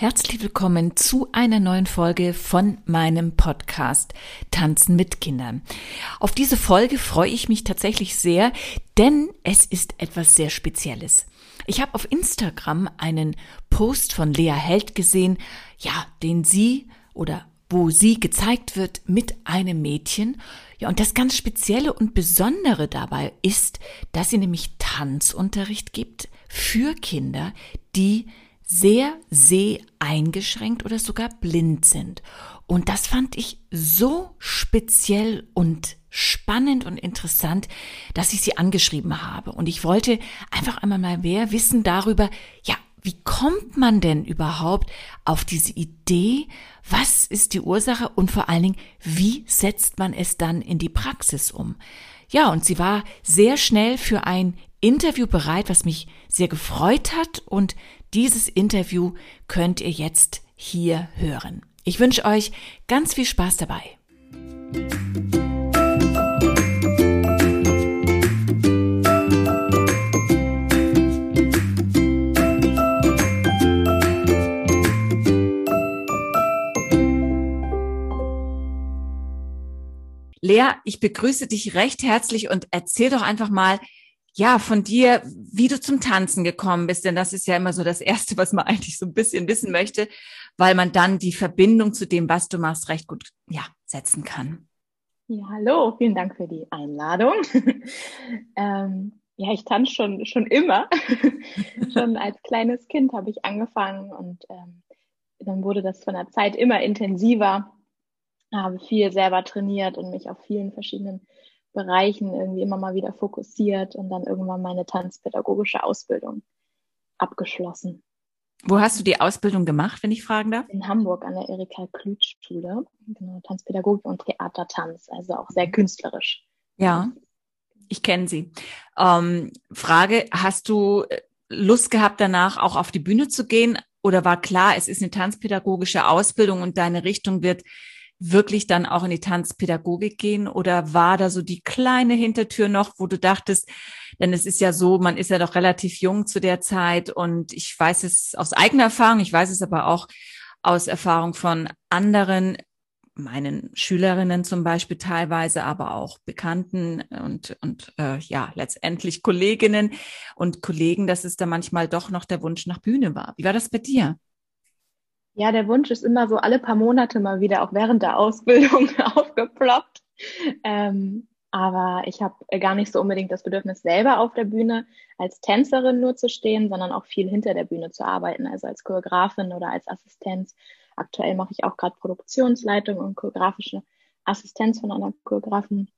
Herzlich willkommen zu einer neuen Folge von meinem Podcast Tanzen mit Kindern. Auf diese Folge freue ich mich tatsächlich sehr, denn es ist etwas sehr Spezielles. Ich habe auf Instagram einen Post von Lea Held gesehen, ja, den sie oder wo sie gezeigt wird mit einem Mädchen. Ja, und das ganz Spezielle und Besondere dabei ist, dass sie nämlich Tanzunterricht gibt für Kinder, die sehr seh eingeschränkt oder sogar blind sind. Und das fand ich so speziell und spannend und interessant, dass ich sie angeschrieben habe. Und ich wollte einfach einmal mal mehr wissen darüber, ja, wie kommt man denn überhaupt auf diese Idee? Was ist die Ursache? Und vor allen Dingen, wie setzt man es dann in die Praxis um? Ja, und sie war sehr schnell für ein Interview bereit, was mich sehr gefreut hat und dieses Interview könnt ihr jetzt hier hören. Ich wünsche euch ganz viel Spaß dabei. Lea, ich begrüße dich recht herzlich und erzähl doch einfach mal, ja, von dir, wie du zum Tanzen gekommen bist, denn das ist ja immer so das Erste, was man eigentlich so ein bisschen wissen möchte, weil man dann die Verbindung zu dem, was du machst, recht gut, ja, setzen kann. Ja, hallo, vielen Dank für die Einladung. ähm, ja, ich tanze schon, schon immer. schon als kleines Kind habe ich angefangen und ähm, dann wurde das von der Zeit immer intensiver. Habe viel selber trainiert und mich auf vielen verschiedenen Bereichen irgendwie immer mal wieder fokussiert und dann irgendwann meine tanzpädagogische Ausbildung abgeschlossen. Wo hast du die Ausbildung gemacht, wenn ich fragen darf? In Hamburg an der Erika Klütsch Schule. Genau, Tanzpädagogik und Theatertanz, also auch sehr künstlerisch. Ja, ich kenne sie. Ähm, Frage, hast du Lust gehabt, danach auch auf die Bühne zu gehen? Oder war klar, es ist eine tanzpädagogische Ausbildung und deine Richtung wird wirklich dann auch in die Tanzpädagogik gehen oder war da so die kleine Hintertür noch, wo du dachtest, denn es ist ja so, man ist ja doch relativ jung zu der Zeit und ich weiß es aus eigener Erfahrung, ich weiß es aber auch aus Erfahrung von anderen, meinen Schülerinnen zum Beispiel teilweise, aber auch Bekannten und, und äh, ja, letztendlich Kolleginnen und Kollegen, dass es da manchmal doch noch der Wunsch nach Bühne war. Wie war das bei dir? Ja, der Wunsch ist immer so alle paar Monate mal wieder, auch während der Ausbildung, aufgeploppt. Ähm, aber ich habe gar nicht so unbedingt das Bedürfnis, selber auf der Bühne als Tänzerin nur zu stehen, sondern auch viel hinter der Bühne zu arbeiten, also als Choreografin oder als Assistenz. Aktuell mache ich auch gerade Produktionsleitung und choreografische Assistenz von einer Choreografin.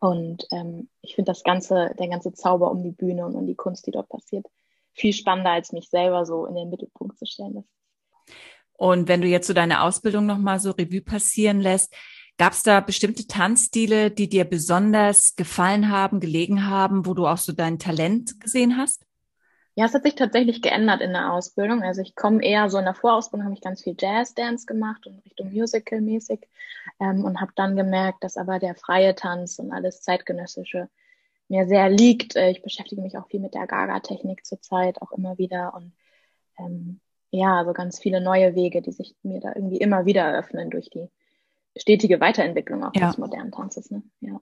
Und ähm, ich finde das ganze, der ganze Zauber um die Bühne und um die Kunst, die dort passiert, viel spannender, als mich selber so in den Mittelpunkt zu stellen. Das und wenn du jetzt so deine Ausbildung nochmal so Revue passieren lässt, gab es da bestimmte Tanzstile, die dir besonders gefallen haben, gelegen haben, wo du auch so dein Talent gesehen hast? Ja, es hat sich tatsächlich geändert in der Ausbildung. Also ich komme eher so in der Vorausbildung habe ich ganz viel Jazz-Dance gemacht und Richtung Musical-mäßig ähm, und habe dann gemerkt, dass aber der freie Tanz und alles zeitgenössische mir sehr liegt. Äh, ich beschäftige mich auch viel mit der Gaga-Technik zurzeit auch immer wieder und ähm, ja, also ganz viele neue Wege, die sich mir da irgendwie immer wieder eröffnen durch die stetige Weiterentwicklung auch ja. des modernen Tanzes. Ne? Ja.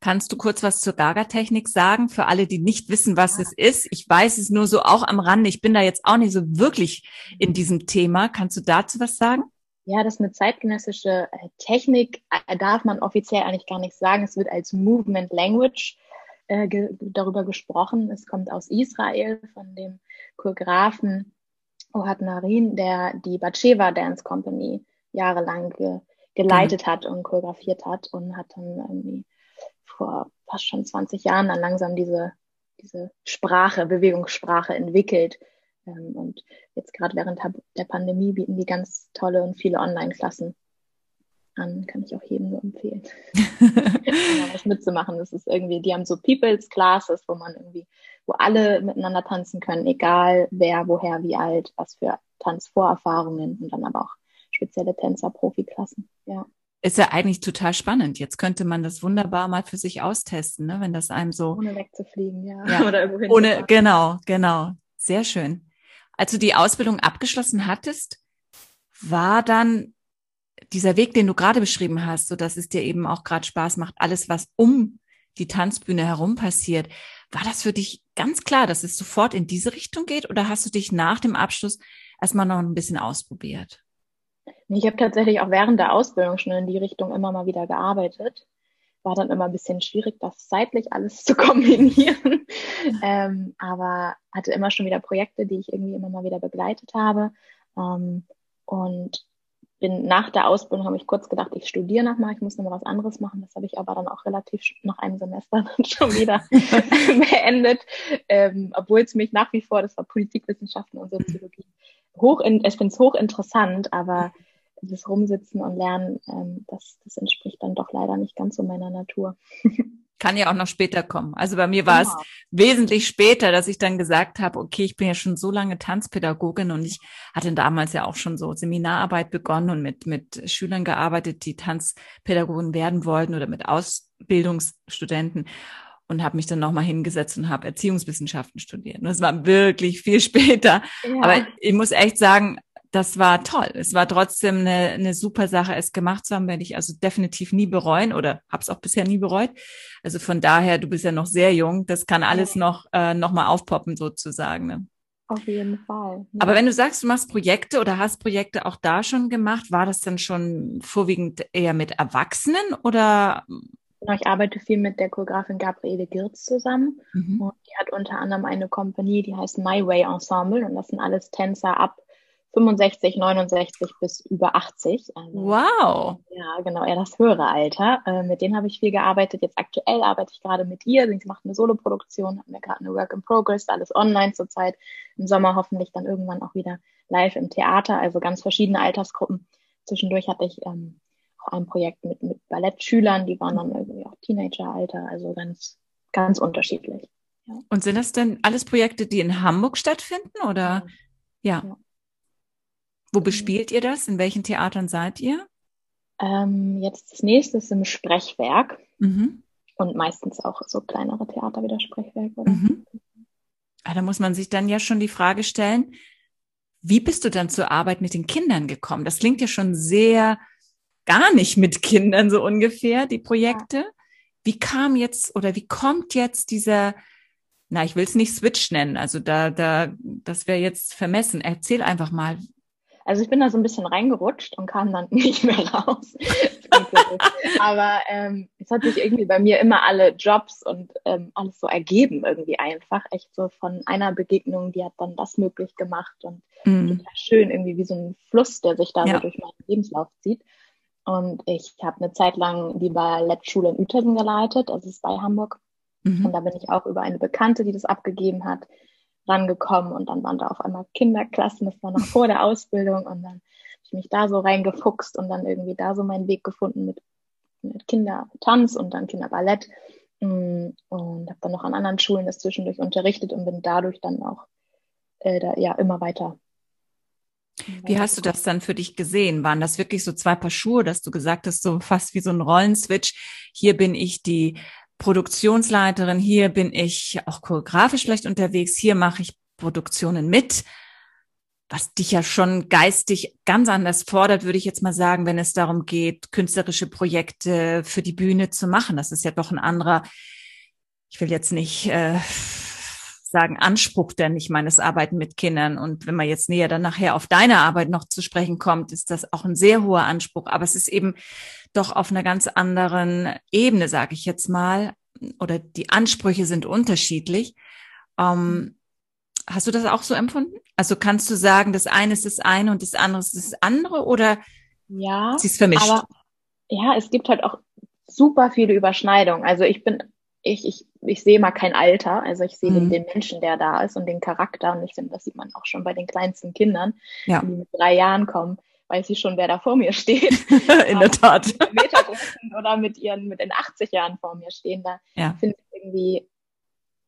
Kannst du kurz was zur Gaga-Technik sagen, für alle, die nicht wissen, was ja. es ist? Ich weiß es nur so auch am Rande. Ich bin da jetzt auch nicht so wirklich in diesem Thema. Kannst du dazu was sagen? Ja, das ist eine zeitgenössische äh, Technik, äh, darf man offiziell eigentlich gar nicht sagen. Es wird als Movement Language äh, ge darüber gesprochen. Es kommt aus Israel von dem Choreografen Ohad Narin, der die Batsheva Dance Company jahrelang ge geleitet mhm. hat und choreografiert hat und hat dann irgendwie vor fast schon 20 Jahren dann langsam diese, diese Sprache, Bewegungssprache entwickelt. Ähm, und jetzt gerade während der Pandemie bieten die ganz tolle und viele Online-Klassen an. Kann ich auch jedem nur empfehlen, was mitzumachen. Das ist irgendwie, die haben so People's Classes, wo man irgendwie wo alle miteinander tanzen können, egal wer, woher, wie alt, was für Tanzvorerfahrungen und dann aber auch spezielle Tänzer-Profiklassen. Ja. Ist ja eigentlich total spannend. Jetzt könnte man das wunderbar mal für sich austesten, ne? wenn das einem so. Ohne wegzufliegen, ja. ja. Oder irgendwo Ohne, genau, genau. Sehr schön. als du die Ausbildung abgeschlossen hattest, war dann dieser Weg, den du gerade beschrieben hast, so dass es dir eben auch gerade Spaß macht, alles, was um die Tanzbühne herum passiert, war das für dich ganz klar, dass es sofort in diese Richtung geht oder hast du dich nach dem Abschluss erstmal noch ein bisschen ausprobiert? Ich habe tatsächlich auch während der Ausbildung schon in die Richtung immer mal wieder gearbeitet. War dann immer ein bisschen schwierig, das zeitlich alles zu kombinieren. ähm, aber hatte immer schon wieder Projekte, die ich irgendwie immer mal wieder begleitet habe. Ähm, und bin nach der Ausbildung, habe ich kurz gedacht, ich studiere nochmal, ich muss nochmal was anderes machen. Das habe ich aber dann auch relativ nach einem Semester dann schon wieder beendet, ähm, obwohl es mich nach wie vor, das war Politikwissenschaften und Soziologie, hoch in, ich finde es hochinteressant, aber das Rumsitzen und Lernen, ähm, das, das entspricht dann doch leider nicht ganz so meiner Natur. Kann ja auch noch später kommen. Also bei mir war genau. es wesentlich später, dass ich dann gesagt habe, okay, ich bin ja schon so lange Tanzpädagogin und ich hatte damals ja auch schon so Seminararbeit begonnen und mit, mit Schülern gearbeitet, die Tanzpädagogen werden wollten oder mit Ausbildungsstudenten und habe mich dann nochmal hingesetzt und habe Erziehungswissenschaften studiert. Und das war wirklich viel später. Ja. Aber ich muss echt sagen, das war toll. Es war trotzdem eine, eine super Sache, es gemacht zu haben, werde ich also definitiv nie bereuen oder habe es auch bisher nie bereut. Also von daher, du bist ja noch sehr jung, das kann alles ja. noch, äh, noch mal aufpoppen sozusagen. Ne? Auf jeden Fall. Ja. Aber wenn du sagst, du machst Projekte oder hast Projekte auch da schon gemacht, war das dann schon vorwiegend eher mit Erwachsenen oder? Genau, ich arbeite viel mit der Choreografin Gabriele Girz zusammen. Mhm. Und die hat unter anderem eine Kompanie, die heißt My Way Ensemble. Und das sind alles Tänzer ab 65, 69 bis über 80. Also, wow. Ja, genau, eher das höhere Alter. Äh, mit denen habe ich viel gearbeitet. Jetzt aktuell arbeite ich gerade mit ihr. Sie macht eine Soloproduktion, haben wir gerade eine Work in Progress, alles online zurzeit. Im Sommer hoffentlich dann irgendwann auch wieder live im Theater, also ganz verschiedene Altersgruppen. Zwischendurch hatte ich ähm, auch ein Projekt mit, mit Ballettschülern, die waren dann irgendwie auch Teenageralter, also ganz, ganz unterschiedlich. Ja. Und sind das denn alles Projekte, die in Hamburg stattfinden oder? ja. ja. Wo bespielt ihr das? In welchen Theatern seid ihr? Ähm, jetzt das nächste ist im Sprechwerk. Mhm. Und meistens auch so kleinere Theater wie das Sprechwerk. Mhm. Ah, da muss man sich dann ja schon die Frage stellen, wie bist du dann zur Arbeit mit den Kindern gekommen? Das klingt ja schon sehr gar nicht mit Kindern so ungefähr, die Projekte. Ja. Wie kam jetzt oder wie kommt jetzt dieser, na, ich will es nicht Switch nennen, also da, da, das wäre jetzt vermessen. Erzähl einfach mal, also ich bin da so ein bisschen reingerutscht und kam dann nicht mehr raus. Aber ähm, es hat sich irgendwie bei mir immer alle Jobs und ähm, alles so ergeben irgendwie einfach. Echt so von einer Begegnung, die hat dann das möglich gemacht und mhm. schön irgendwie wie so ein Fluss, der sich da ja. so durch meinen Lebenslauf zieht. Und ich habe eine Zeit lang die Ballettschule in Uetersen geleitet, das ist bei Hamburg. Mhm. Und da bin ich auch über eine Bekannte, die das abgegeben hat, rangekommen und dann waren da auf einmal Kinderklassen, das war noch vor der Ausbildung und dann habe ich mich da so reingefuchst und dann irgendwie da so meinen Weg gefunden mit, mit Kindertanz und dann Kinderballett mm, und habe dann noch an anderen Schulen das zwischendurch unterrichtet und bin dadurch dann auch äh, da, ja immer weiter. Wie hast du das dann für dich gesehen? Waren das wirklich so zwei Paar Schuhe, dass du gesagt hast, so fast wie so ein Rollenswitch? Hier bin ich die Produktionsleiterin, hier bin ich auch choreografisch vielleicht unterwegs, hier mache ich Produktionen mit, was dich ja schon geistig ganz anders fordert, würde ich jetzt mal sagen, wenn es darum geht, künstlerische Projekte für die Bühne zu machen. Das ist ja doch ein anderer, ich will jetzt nicht äh, sagen Anspruch, denn ich meine, es Arbeiten mit Kindern. Und wenn man jetzt näher dann nachher auf deine Arbeit noch zu sprechen kommt, ist das auch ein sehr hoher Anspruch. Aber es ist eben doch auf einer ganz anderen Ebene, sage ich jetzt mal. Oder die Ansprüche sind unterschiedlich. Ähm, hast du das auch so empfunden? Also kannst du sagen, das eine ist das eine und das andere ist das andere oder ja, sie ist vermischt? Aber, ja, es gibt halt auch super viele Überschneidungen. Also ich bin ich, ich, ich sehe mal kein Alter, also ich sehe mhm. den, Menschen, der da ist und den Charakter. Und ich finde, das sieht man auch schon bei den kleinsten Kindern, ja. die mit drei Jahren kommen, weiß ich schon, wer da vor mir steht. In der Tat. oder mit ihren, mit den 80 Jahren vor mir stehen. Da ja. finde ich irgendwie,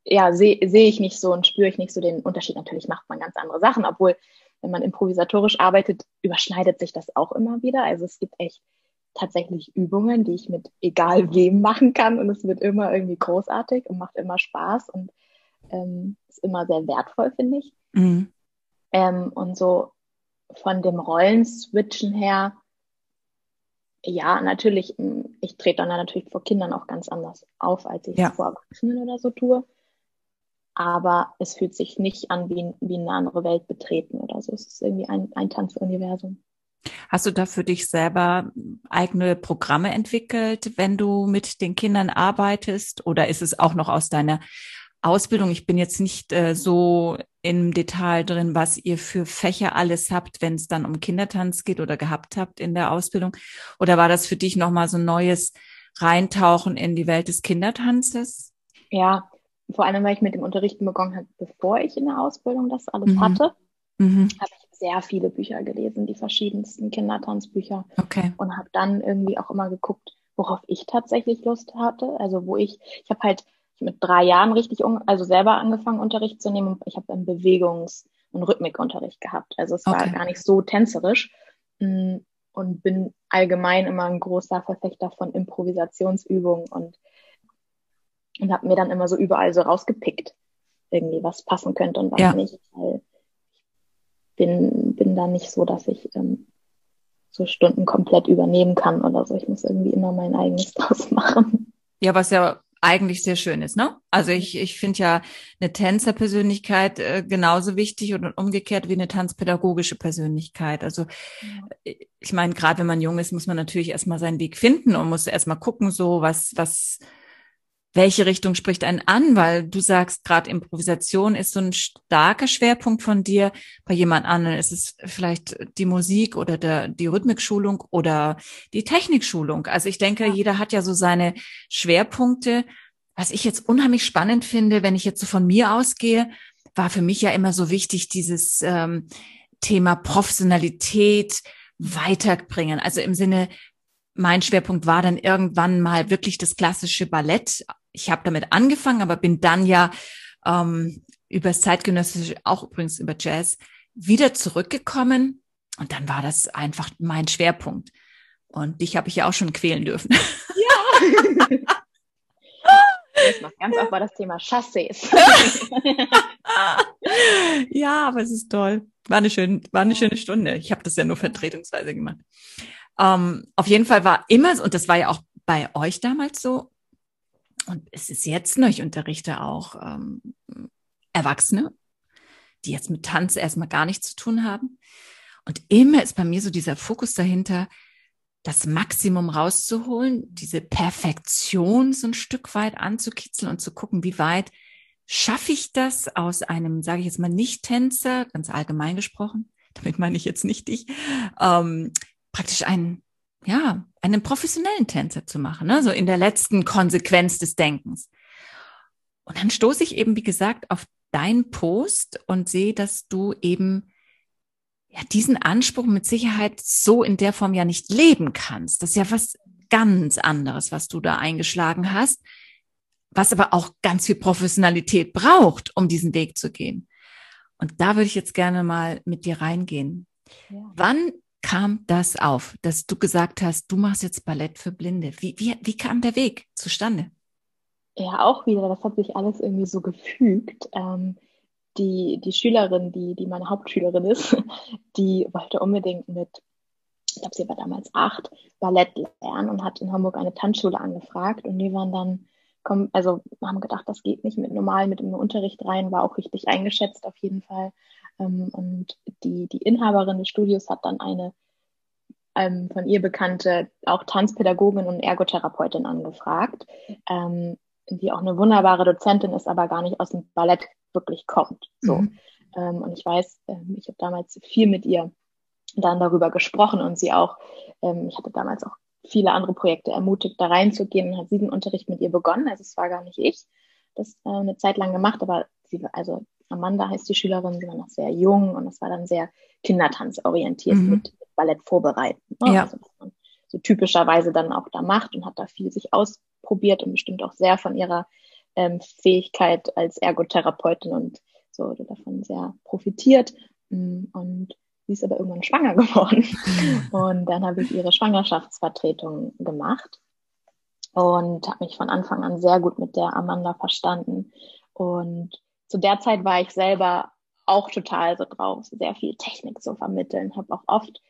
ja, sehe seh ich nicht so und spüre ich nicht so den Unterschied. Natürlich macht man ganz andere Sachen, obwohl, wenn man improvisatorisch arbeitet, überschneidet sich das auch immer wieder. Also es gibt echt tatsächlich Übungen, die ich mit egal wem machen kann und es wird immer irgendwie großartig und macht immer Spaß und ähm, ist immer sehr wertvoll, finde ich. Mhm. Ähm, und so von dem Rollenswitchen her, ja, natürlich, ich trete dann natürlich vor Kindern auch ganz anders auf, als ich ja. vor Erwachsenen oder so tue. Aber es fühlt sich nicht an wie, wie eine andere Welt betreten oder so. Es ist irgendwie ein, ein Tanzuniversum. Hast du da für dich selber eigene Programme entwickelt, wenn du mit den Kindern arbeitest? Oder ist es auch noch aus deiner Ausbildung? Ich bin jetzt nicht äh, so im Detail drin, was ihr für Fächer alles habt, wenn es dann um Kindertanz geht oder gehabt habt in der Ausbildung. Oder war das für dich nochmal so ein neues Reintauchen in die Welt des Kindertanzes? Ja, vor allem, weil ich mit dem Unterrichten begonnen habe, bevor ich in der Ausbildung das alles mhm. hatte, mhm. habe ich sehr viele Bücher gelesen, die verschiedensten Kindertanzbücher. Okay. Und habe dann irgendwie auch immer geguckt, worauf ich tatsächlich Lust hatte. Also wo ich, ich habe halt mit drei Jahren richtig, also selber angefangen, Unterricht zu nehmen. Ich habe einen Bewegungs- und Rhythmikunterricht gehabt. Also es okay. war gar nicht so tänzerisch mm, und bin allgemein immer ein großer Verfechter von Improvisationsübungen und, und habe mir dann immer so überall so rausgepickt, irgendwie was passen könnte und was ja. nicht. Weil bin, bin da nicht so, dass ich ähm, so Stunden komplett übernehmen kann oder so. Ich muss irgendwie immer mein eigenes draus machen. Ja, was ja eigentlich sehr schön ist, ne? Also ich, ich finde ja eine Tänzerpersönlichkeit äh, genauso wichtig und umgekehrt wie eine tanzpädagogische Persönlichkeit. Also ich meine, gerade wenn man jung ist, muss man natürlich erstmal seinen Weg finden und muss erstmal gucken, so was, was welche Richtung spricht einen an, weil du sagst, gerade Improvisation ist so ein starker Schwerpunkt von dir. Bei jemand anderen ist es vielleicht die Musik oder der, die Rhythmikschulung oder die Technikschulung. Also ich denke, jeder hat ja so seine Schwerpunkte. Was ich jetzt unheimlich spannend finde, wenn ich jetzt so von mir ausgehe, war für mich ja immer so wichtig, dieses ähm, Thema Professionalität weiterbringen. Also im Sinne, mein Schwerpunkt war dann irgendwann mal wirklich das klassische Ballett. Ich habe damit angefangen, aber bin dann ja ähm, über das zeitgenössische, auch übrigens über Jazz, wieder zurückgekommen. Und dann war das einfach mein Schwerpunkt. Und dich habe ich ja auch schon quälen dürfen. Ja. Ganz oft war das Thema Chassis. ja, aber es ist toll. War eine schöne, war eine schöne Stunde. Ich habe das ja nur vertretungsweise gemacht. Ähm, auf jeden Fall war immer, und das war ja auch bei euch damals so, und es ist jetzt noch, ich unterrichte auch ähm, Erwachsene, die jetzt mit Tanz erstmal gar nichts zu tun haben. Und immer ist bei mir so dieser Fokus dahinter, das Maximum rauszuholen, diese Perfektion so ein Stück weit anzukitzeln und zu gucken, wie weit schaffe ich das aus einem, sage ich jetzt mal, Nicht-Tänzer, ganz allgemein gesprochen, damit meine ich jetzt nicht dich, ähm, praktisch einen, ja, einen professionellen Tänzer zu machen, ne? so in der letzten Konsequenz des Denkens. Und dann stoße ich eben, wie gesagt, auf deinen Post und sehe, dass du eben ja, diesen Anspruch mit Sicherheit so in der Form ja nicht leben kannst. Das ist ja was ganz anderes, was du da eingeschlagen hast, was aber auch ganz viel Professionalität braucht, um diesen Weg zu gehen. Und da würde ich jetzt gerne mal mit dir reingehen. Ja. Wann kam das auf, dass du gesagt hast, du machst jetzt Ballett für Blinde? Wie, wie, wie kam der Weg zustande? Ja, auch wieder, das hat sich alles irgendwie so gefügt. Ähm, die, die Schülerin, die, die meine Hauptschülerin ist, die wollte unbedingt mit, ich glaube, sie war damals acht, Ballett lernen und hat in Hamburg eine Tanzschule angefragt und die waren dann, also haben gedacht, das geht nicht mit normal mit dem Unterricht rein, war auch richtig eingeschätzt auf jeden Fall. Ähm, und die, die Inhaberin des Studios hat dann eine ähm, von ihr bekannte, auch Tanzpädagogin und Ergotherapeutin angefragt, ähm, die auch eine wunderbare Dozentin ist, aber gar nicht aus dem Ballett wirklich kommt. So. Mhm. Ähm, und ich weiß, ähm, ich habe damals viel mit ihr dann darüber gesprochen und sie auch, ähm, ich hatte damals auch viele andere Projekte ermutigt, da reinzugehen und hat diesen Unterricht mit ihr begonnen. Also es war gar nicht ich, das äh, eine Zeit lang gemacht, aber sie, also Amanda heißt die Schülerin, sie war noch sehr jung und es war dann sehr kindertanzorientiert mhm. mit, Ballett vorbereiten. Ne? Ja. Also, was man so typischerweise dann auch da macht und hat da viel sich ausprobiert und bestimmt auch sehr von ihrer ähm, Fähigkeit als Ergotherapeutin und so davon sehr profitiert. Mm, und sie ist aber irgendwann schwanger geworden. Und dann habe ich ihre Schwangerschaftsvertretung gemacht und habe mich von Anfang an sehr gut mit der Amanda verstanden. Und zu der Zeit war ich selber auch total so drauf, sehr viel Technik zu vermitteln, habe auch oft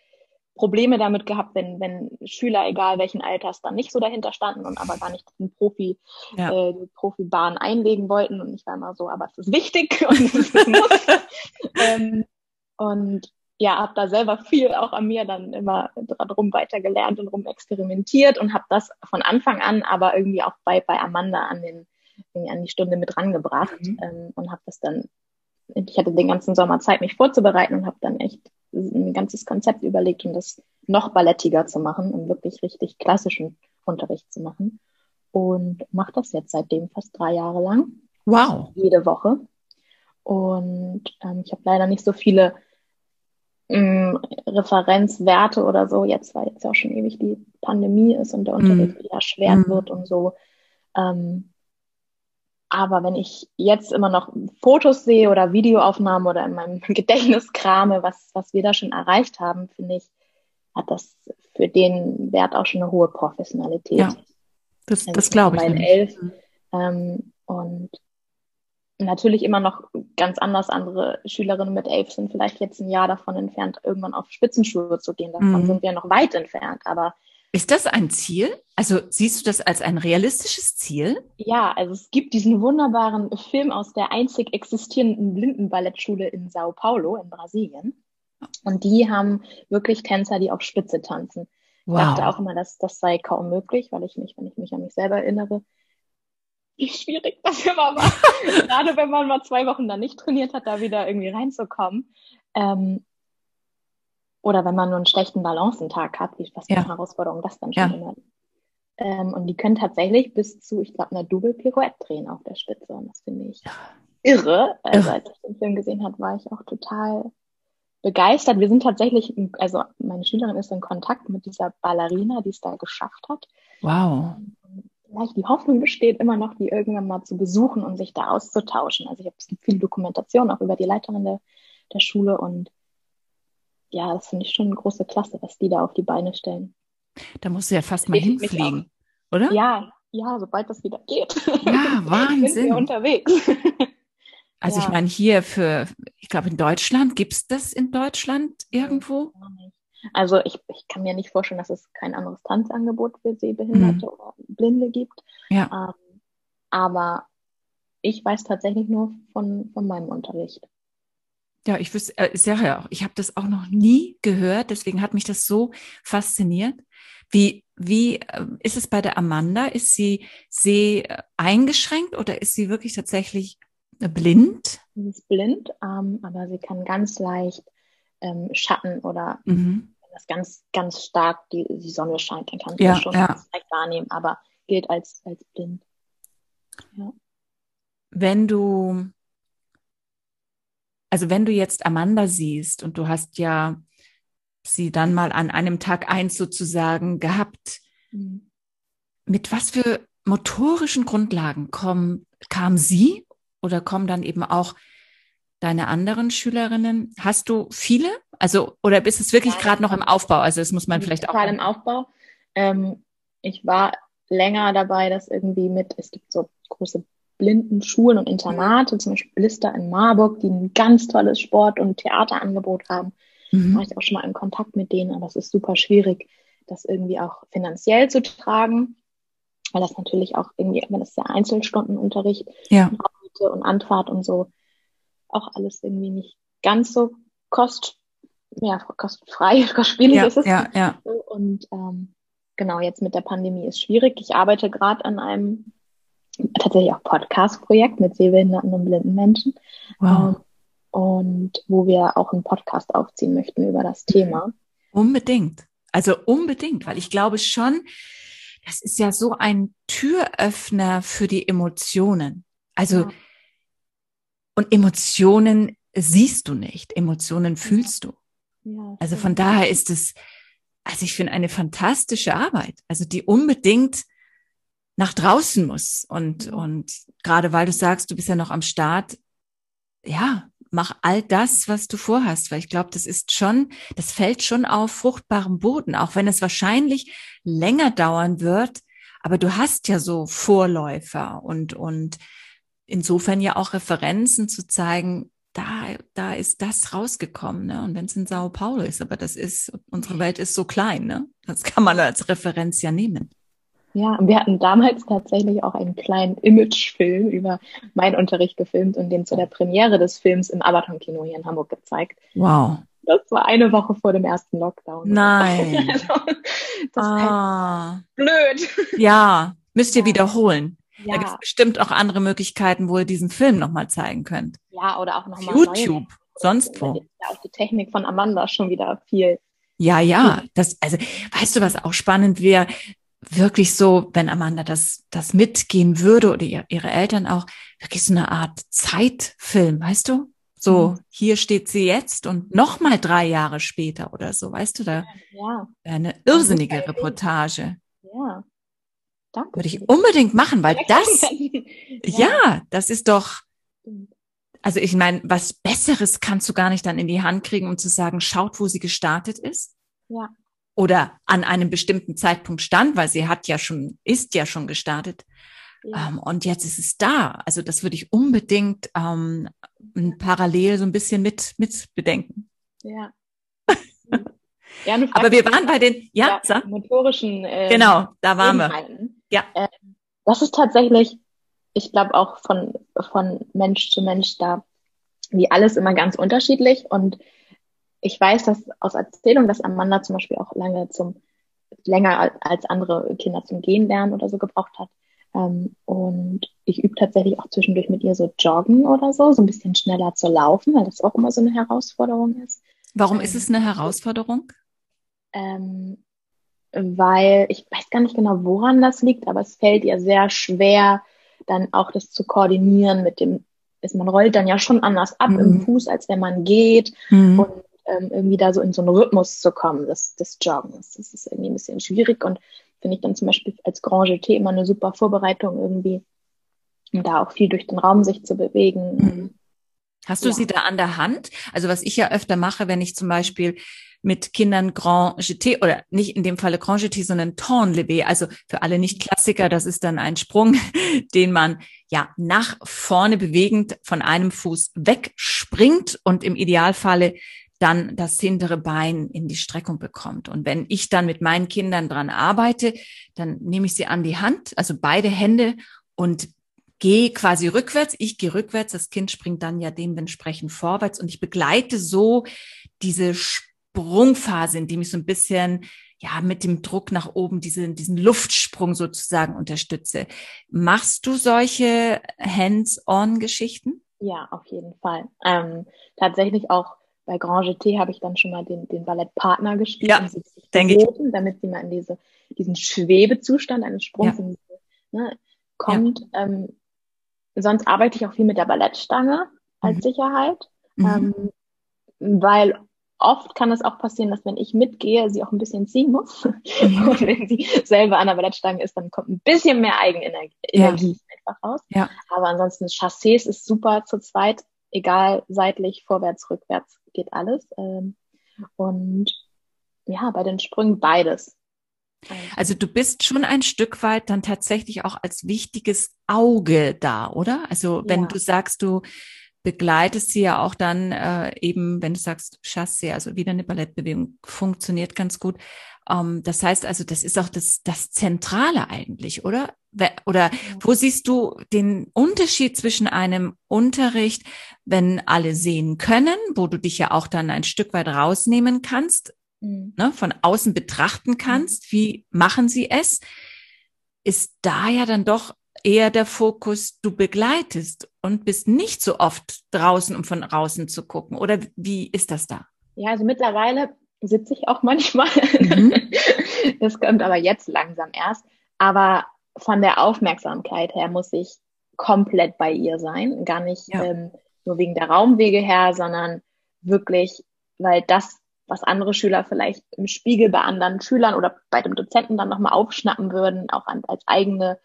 Probleme damit gehabt, wenn, wenn Schüler, egal welchen Alters, dann nicht so dahinter standen und aber gar nicht den Profi, ja. äh, die Profibahn einlegen wollten. Und ich war immer so, aber es ist wichtig und es muss. ähm, und ja, habe da selber viel auch an mir dann immer drum weitergelernt und rum experimentiert und habe das von Anfang an aber irgendwie auch bei, bei Amanda an, den, an die Stunde mit rangebracht mhm. ähm, und habe das dann, ich hatte den ganzen Sommer Zeit, mich vorzubereiten und habe dann echt ein ganzes Konzept überlegt, um das noch ballettiger zu machen, um wirklich richtig klassischen Unterricht zu machen. Und mache das jetzt seitdem fast drei Jahre lang. Wow. Jede Woche. Und ähm, ich habe leider nicht so viele ähm, Referenzwerte oder so, jetzt, weil jetzt auch schon ewig die Pandemie ist und der Unterricht mm. wieder erschwert mm. wird und so. Ähm, aber wenn ich jetzt immer noch Fotos sehe oder Videoaufnahmen oder in meinem Gedächtnis krame, was, was wir da schon erreicht haben, finde ich, hat das für den Wert auch schon eine hohe Professionalität. Ja, das, also das glaube ich. Elf. Ähm, und natürlich immer noch ganz anders. Andere Schülerinnen mit elf sind vielleicht jetzt ein Jahr davon entfernt, irgendwann auf Spitzenschuhe zu gehen. Davon mhm. sind wir noch weit entfernt. Aber ist das ein Ziel? Also siehst du das als ein realistisches Ziel? Ja, also es gibt diesen wunderbaren Film aus der einzig existierenden Blindenballettschule in Sao Paulo in Brasilien. Und die haben wirklich Tänzer, die auf Spitze tanzen. Wow. Ich dachte auch immer, dass das sei kaum möglich, weil ich mich, wenn ich mich an mich selber erinnere, wie schwierig das immer war. Gerade wenn man mal zwei Wochen da nicht trainiert hat, da wieder irgendwie reinzukommen. Ähm, oder wenn man nur einen schlechten Balancentag hat, wie, was für ja. eine Herausforderung das dann schon ja. immer ähm, und die können tatsächlich bis zu, ich glaube, einer Double Pirouette drehen auf der Spitze. Und das finde ich irre. Also, als ich den Film gesehen habe, war ich auch total begeistert. Wir sind tatsächlich, also meine Schülerin ist in Kontakt mit dieser Ballerina, die es da geschafft hat. Wow. Vielleicht die Hoffnung besteht immer noch, die irgendwann mal zu besuchen und sich da auszutauschen. Also ich habe es gibt viel Dokumentation auch über die Leiterin der, der Schule und ja, das finde ich schon eine große Klasse, was die da auf die Beine stellen. Da musst du ja fast mal hinfliegen, oder? Ja, ja, sobald das wieder geht. Ja, Wahnsinn. Sind wir unterwegs. Also ja. ich meine, hier für, ich glaube in Deutschland, gibt es das in Deutschland irgendwo? Also ich, ich kann mir nicht vorstellen, dass es kein anderes Tanzangebot für Sehbehinderte mhm. oder Blinde gibt. Ja. Ähm, aber ich weiß tatsächlich nur von, von meinem Unterricht. Ja, ich wüsste, äh, ich sage ja auch, ich habe das auch noch nie gehört, deswegen hat mich das so fasziniert. Wie, wie äh, ist es bei der Amanda? Ist sie seh äh, eingeschränkt oder ist sie wirklich tatsächlich äh, blind? Sie ist blind, ähm, aber sie kann ganz leicht ähm, Schatten oder mhm. wenn das ganz, ganz stark die, die Sonne scheint, dann kann sie ja, das schon ja. leicht wahrnehmen, aber gilt als, als blind. Ja. Wenn du also wenn du jetzt Amanda siehst und du hast ja sie dann mal an einem Tag eins sozusagen gehabt, mhm. mit was für motorischen Grundlagen kommen, kam sie oder kommen dann eben auch deine anderen Schülerinnen? Hast du viele? Also, oder bist es wirklich gerade noch im Aufbau? Also, das muss man vielleicht auch. Gerade im Aufbau. Ähm, ich war länger dabei, dass irgendwie mit, es gibt so große blinden Schulen und Internate, zum Beispiel Blister in Marburg, die ein ganz tolles Sport- und Theaterangebot haben. Mhm. Da war ich auch schon mal in Kontakt mit denen, aber es ist super schwierig, das irgendwie auch finanziell zu tragen, weil das natürlich auch irgendwie, wenn das der Einzelstundenunterricht ja. und Anfahrt und so, auch alles irgendwie nicht ganz so kost, ja, kostenfrei, kostspielig ja, ist es. Ja, ja. Und ähm, genau, jetzt mit der Pandemie ist schwierig. Ich arbeite gerade an einem tatsächlich auch Podcast-Projekt mit sehbehinderten und blinden Menschen. Wow. Ähm, und wo wir auch einen Podcast aufziehen möchten über das Thema. Unbedingt. Also unbedingt, weil ich glaube schon, das ist ja so ein Türöffner für die Emotionen. Also, ja. und Emotionen siehst du nicht, Emotionen fühlst du. Ja, also von daher ist es, also ich finde eine fantastische Arbeit, also die unbedingt nach draußen muss. Und, und gerade weil du sagst, du bist ja noch am Start, ja, mach all das, was du vorhast, weil ich glaube, das ist schon, das fällt schon auf fruchtbarem Boden, auch wenn es wahrscheinlich länger dauern wird. Aber du hast ja so Vorläufer und, und insofern ja auch Referenzen zu zeigen, da, da ist das rausgekommen, ne? Und wenn es in Sao Paulo ist, aber das ist, unsere Welt ist so klein, ne? Das kann man als Referenz ja nehmen. Ja, und wir hatten damals tatsächlich auch einen kleinen Imagefilm über meinen Unterricht gefilmt und den zu der Premiere des Films im Abaton-Kino hier in Hamburg gezeigt. Wow. Das war eine Woche vor dem ersten Lockdown. Nein. das ah. ist blöd. Ja, müsst ihr ja. wiederholen. Ja. Da gibt es bestimmt auch andere Möglichkeiten, wo ihr diesen Film nochmal zeigen könnt. Ja, oder auch nochmal. YouTube, sonst wo. Ja, auch die Technik von Amanda schon wieder viel. Ja, ja. Das, also, weißt du, was auch spannend wäre? Wirklich so, wenn Amanda das, das mitgehen würde oder ihr, ihre Eltern auch, wirklich so eine Art Zeitfilm, weißt du? So, mhm. hier steht sie jetzt und noch mal drei Jahre später oder so, weißt du, da ja. eine irrsinnige Reportage. Ja. Danke. Würde ich unbedingt machen, weil das, ja. ja, das ist doch, also ich meine, was Besseres kannst du gar nicht dann in die Hand kriegen, um zu sagen, schaut, wo sie gestartet ist. Ja. Oder an einem bestimmten Zeitpunkt stand, weil sie hat ja schon, ist ja schon gestartet. Ja. Ähm, und jetzt ist es da. Also das würde ich unbedingt ähm, parallel so ein bisschen mit, mit bedenken. Ja. ja Aber wir waren bei den, ja, ja motorischen. Äh, genau, da waren wir. Ja. Äh, das ist tatsächlich, ich glaube auch von, von Mensch zu Mensch da, wie alles immer ganz unterschiedlich. Und ich weiß, dass aus Erzählung, dass Amanda zum Beispiel auch lange zum, länger als andere Kinder zum Gehen lernen oder so gebraucht hat. Ähm, und ich übe tatsächlich auch zwischendurch mit ihr so Joggen oder so, so ein bisschen schneller zu laufen, weil das auch immer so eine Herausforderung ist. Warum ist es eine Herausforderung? Ähm, weil ich weiß gar nicht genau, woran das liegt, aber es fällt ihr sehr schwer, dann auch das zu koordinieren mit dem, ist, man rollt dann ja schon anders ab mhm. im Fuß, als wenn man geht mhm. und ähm, irgendwie da so in so einen Rhythmus zu kommen des, des Joggens. Das ist irgendwie ein bisschen schwierig und finde ich dann zum Beispiel als Grand GT immer eine super Vorbereitung irgendwie, um da auch viel durch den Raum sich zu bewegen. Mhm. Hast du ja. sie da an der Hand? Also was ich ja öfter mache, wenn ich zum Beispiel mit Kindern Grand Jeté oder nicht in dem Falle Grand Jeté, sondern Ton Levé, also für alle Nicht-Klassiker, das ist dann ein Sprung, den man ja nach vorne bewegend von einem Fuß wegspringt und im Idealfalle dann das hintere Bein in die Streckung bekommt. Und wenn ich dann mit meinen Kindern dran arbeite, dann nehme ich sie an die Hand, also beide Hände und gehe quasi rückwärts. Ich gehe rückwärts, das Kind springt dann ja dementsprechend vorwärts und ich begleite so diese Sprungphase, indem ich so ein bisschen ja mit dem Druck nach oben diesen, diesen Luftsprung sozusagen unterstütze. Machst du solche Hands-on-Geschichten? Ja, auf jeden Fall. Ähm, tatsächlich auch bei Grand GT habe ich dann schon mal den, den Ballettpartner gespielt, ja, um ich. damit sie mal in diese, diesen Schwebezustand eines Sprungs ja. ne, kommt. Ja. Ähm, sonst arbeite ich auch viel mit der Ballettstange als mhm. Sicherheit, mhm. ähm, weil oft kann es auch passieren, dass wenn ich mitgehe, sie auch ein bisschen ziehen muss. Mhm. Und wenn sie selber an der Ballettstange ist, dann kommt ein bisschen mehr Eigenenergie ja. einfach raus. Aber ansonsten Chassis ist super zu zweit, egal seitlich, vorwärts, rückwärts geht alles. Ähm, und ja, bei den Sprüngen beides. Also du bist schon ein Stück weit dann tatsächlich auch als wichtiges Auge da, oder? Also wenn ja. du sagst, du begleitest sie ja auch dann äh, eben, wenn du sagst Chassé, also wieder eine Ballettbewegung, funktioniert ganz gut. Ähm, das heißt also, das ist auch das, das Zentrale eigentlich, oder? Oder wo siehst du den Unterschied zwischen einem Unterricht, wenn alle sehen können, wo du dich ja auch dann ein Stück weit rausnehmen kannst, mhm. ne, von außen betrachten mhm. kannst, wie machen sie es, ist da ja dann doch eher der Fokus, du begleitest und bist nicht so oft draußen, um von außen zu gucken. Oder wie ist das da? Ja, also mittlerweile sitze ich auch manchmal. Mhm. Das kommt aber jetzt langsam erst. Aber von der Aufmerksamkeit her muss ich komplett bei ihr sein. Gar nicht ja. ähm, nur wegen der Raumwege her, sondern wirklich, weil das, was andere Schüler vielleicht im Spiegel bei anderen Schülern oder bei dem Dozenten dann nochmal aufschnappen würden, auch an, als eigene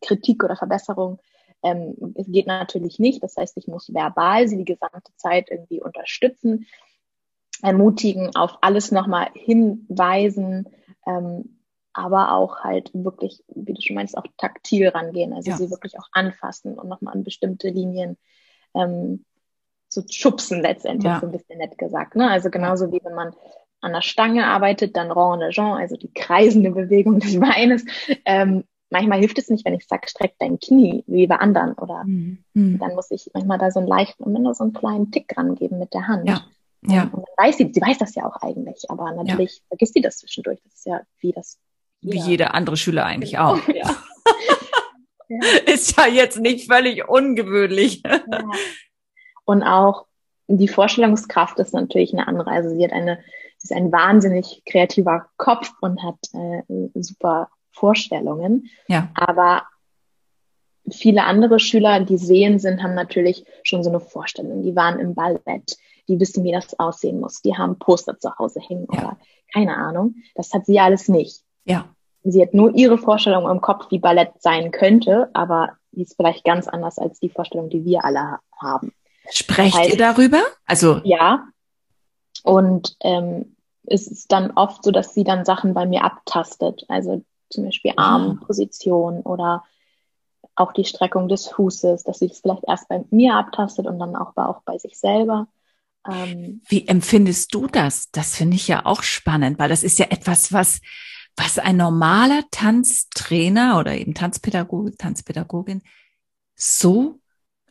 Kritik oder Verbesserung, ähm, es geht natürlich nicht. Das heißt, ich muss verbal sie die gesamte Zeit irgendwie unterstützen, ermutigen, auf alles nochmal hinweisen, ähm, aber auch halt wirklich, wie du schon meinst, auch taktil rangehen, also ja. sie wirklich auch anfassen und nochmal an bestimmte Linien ähm, zu schubsen letztendlich, ja. so ein bisschen nett gesagt. Ne? Also genauso wie wenn man an der Stange arbeitet, dann Rond de Jean, also die kreisende Bewegung des Beines. Ähm, manchmal hilft es nicht, wenn ich sage, streck dein Knie wie bei anderen oder mhm. dann muss ich manchmal da so einen leichten und nur so einen kleinen Tick dran geben mit der Hand. Ja. Ja. Und dann weiß sie, sie weiß das ja auch eigentlich, aber natürlich ja. vergisst sie das zwischendurch. Das ist ja wie das. Wie ja. jeder andere Schüler eigentlich auch. Ja. ist ja jetzt nicht völlig ungewöhnlich. Und auch die Vorstellungskraft ist natürlich eine andere. Also sie hat eine, sie ist ein wahnsinnig kreativer Kopf und hat äh, super Vorstellungen. Ja. Aber viele andere Schüler, die sehen sind, haben natürlich schon so eine Vorstellung. Die waren im Ballett, die wissen, wie das aussehen muss. Die haben Poster zu Hause hängen ja. oder keine Ahnung. Das hat sie alles nicht. Ja. Sie hat nur ihre Vorstellung im Kopf, wie Ballett sein könnte, aber die ist vielleicht ganz anders als die Vorstellung, die wir alle haben. Sprecht das heißt, ihr darüber? Also ja. Und ähm, es ist dann oft so, dass sie dann Sachen bei mir abtastet. Also zum Beispiel ah. Armposition oder auch die Streckung des Fußes, dass sie das vielleicht erst bei mir abtastet und dann auch bei, auch bei sich selber. Ähm, Wie empfindest du das? Das finde ich ja auch spannend, weil das ist ja etwas, was, was ein normaler Tanztrainer oder eben Tanzpädagoge, Tanzpädagogin so,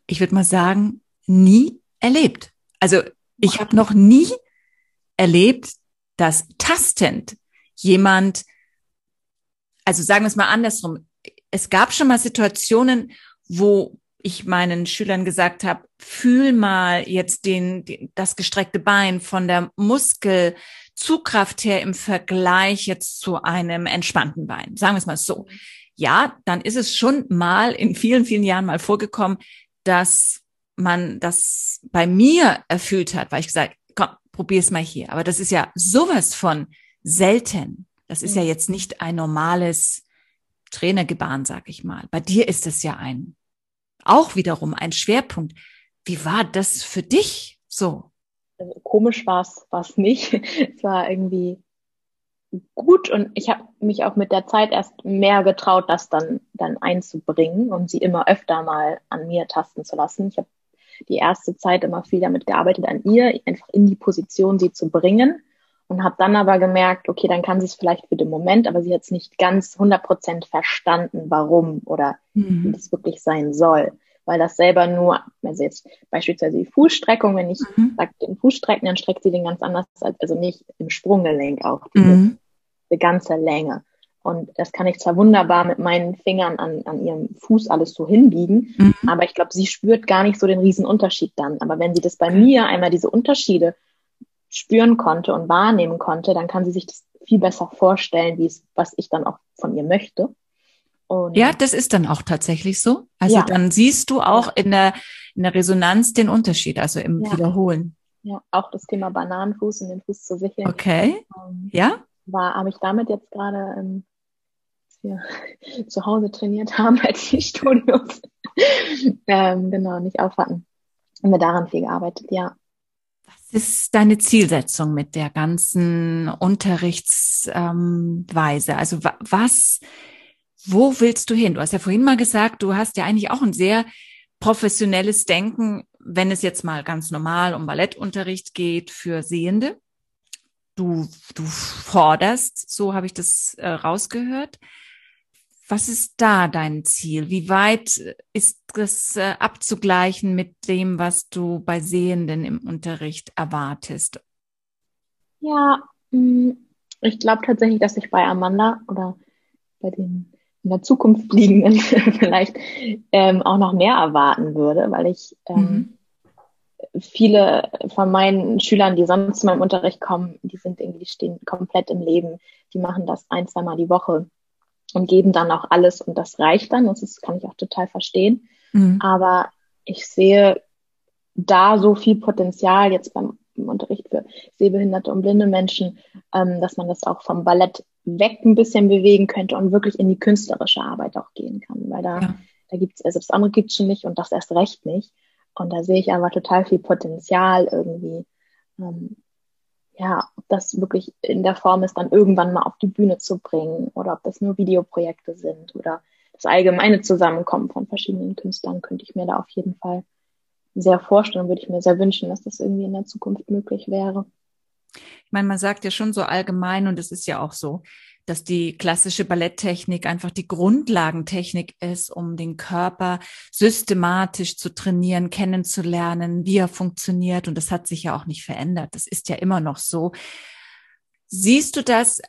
ich würde mal sagen, nie erlebt. Also ich habe noch nie erlebt, dass tastend jemand, also sagen wir es mal andersrum, es gab schon mal Situationen, wo ich meinen Schülern gesagt habe, fühl mal jetzt den, den, das gestreckte Bein von der Muskelzugkraft her im Vergleich jetzt zu einem entspannten Bein. Sagen wir es mal so. Ja, dann ist es schon mal in vielen, vielen Jahren mal vorgekommen, dass man das bei mir erfüllt hat, weil ich gesagt, komm, probier's mal hier. Aber das ist ja sowas von selten. Das ist ja jetzt nicht ein normales Trainergebaren, sag ich mal. Bei dir ist es ja ein, auch wiederum ein Schwerpunkt. Wie war das für dich so? Also komisch war es nicht. es war irgendwie gut und ich habe mich auch mit der Zeit erst mehr getraut, das dann, dann einzubringen und sie immer öfter mal an mir tasten zu lassen. Ich habe die erste Zeit immer viel damit gearbeitet, an ihr einfach in die Position sie zu bringen und habe dann aber gemerkt, okay, dann kann sie es vielleicht für den Moment, aber sie hat es nicht ganz 100% verstanden, warum oder mhm. wie das wirklich sein soll. Weil das selber nur, also jetzt beispielsweise die Fußstreckung, wenn ich mhm. sage, den Fuß strecken, dann streckt sie den ganz anders, als, also nicht im Sprunggelenk auch, diese, mhm. die ganze Länge. Und das kann ich zwar wunderbar mit meinen Fingern an, an ihrem Fuß alles so hinbiegen, mhm. aber ich glaube, sie spürt gar nicht so den riesen Unterschied dann. Aber wenn sie das bei mir einmal diese Unterschiede spüren konnte und wahrnehmen konnte, dann kann sie sich das viel besser vorstellen, wie es, was ich dann auch von ihr möchte. Und ja, das ist dann auch tatsächlich so. Also ja. dann siehst du auch ja. in der, in der Resonanz den Unterschied, also im ja. Wiederholen. Ja, auch das Thema Bananenfuß und den Fuß zu sichern. Okay. Ähm, ja. War, habe ich damit jetzt gerade, ähm, wir zu Hause trainiert haben als die Studios, ähm, genau, nicht aufhatten. Haben wir daran viel gearbeitet, ja ist deine Zielsetzung mit der ganzen Unterrichtsweise? Ähm, also was, wo willst du hin? Du hast ja vorhin mal gesagt, du hast ja eigentlich auch ein sehr professionelles Denken, wenn es jetzt mal ganz normal um Ballettunterricht geht für Sehende. Du, du forderst, so habe ich das äh, rausgehört. Was ist da dein Ziel? Wie weit ist das äh, abzugleichen mit dem, was du bei Sehenden im Unterricht erwartest? Ja, mm, ich glaube tatsächlich, dass ich bei Amanda oder bei den in der Zukunft liegenden vielleicht ähm, auch noch mehr erwarten würde, weil ich ähm, mhm. viele von meinen Schülern, die sonst zu meinem Unterricht kommen, die sind irgendwie, die stehen komplett im Leben. Die machen das ein, zweimal die Woche und geben dann auch alles und das reicht dann. Das ist, kann ich auch total verstehen. Mhm. Aber ich sehe da so viel Potenzial jetzt beim Unterricht für sehbehinderte und blinde Menschen, ähm, dass man das auch vom Ballett weg ein bisschen bewegen könnte und wirklich in die künstlerische Arbeit auch gehen kann. Weil da, ja. da gibt's, also das andere gibt's schon nicht und das erst recht nicht. Und da sehe ich aber total viel Potenzial irgendwie, ähm, ja, ob das wirklich in der Form ist, dann irgendwann mal auf die Bühne zu bringen oder ob das nur Videoprojekte sind oder das allgemeine Zusammenkommen von verschiedenen Künstlern, könnte ich mir da auf jeden Fall sehr vorstellen, würde ich mir sehr wünschen, dass das irgendwie in der Zukunft möglich wäre. Ich meine, man sagt ja schon so allgemein, und es ist ja auch so, dass die klassische Balletttechnik einfach die Grundlagentechnik ist, um den Körper systematisch zu trainieren, kennenzulernen, wie er funktioniert. Und das hat sich ja auch nicht verändert. Das ist ja immer noch so. Siehst du das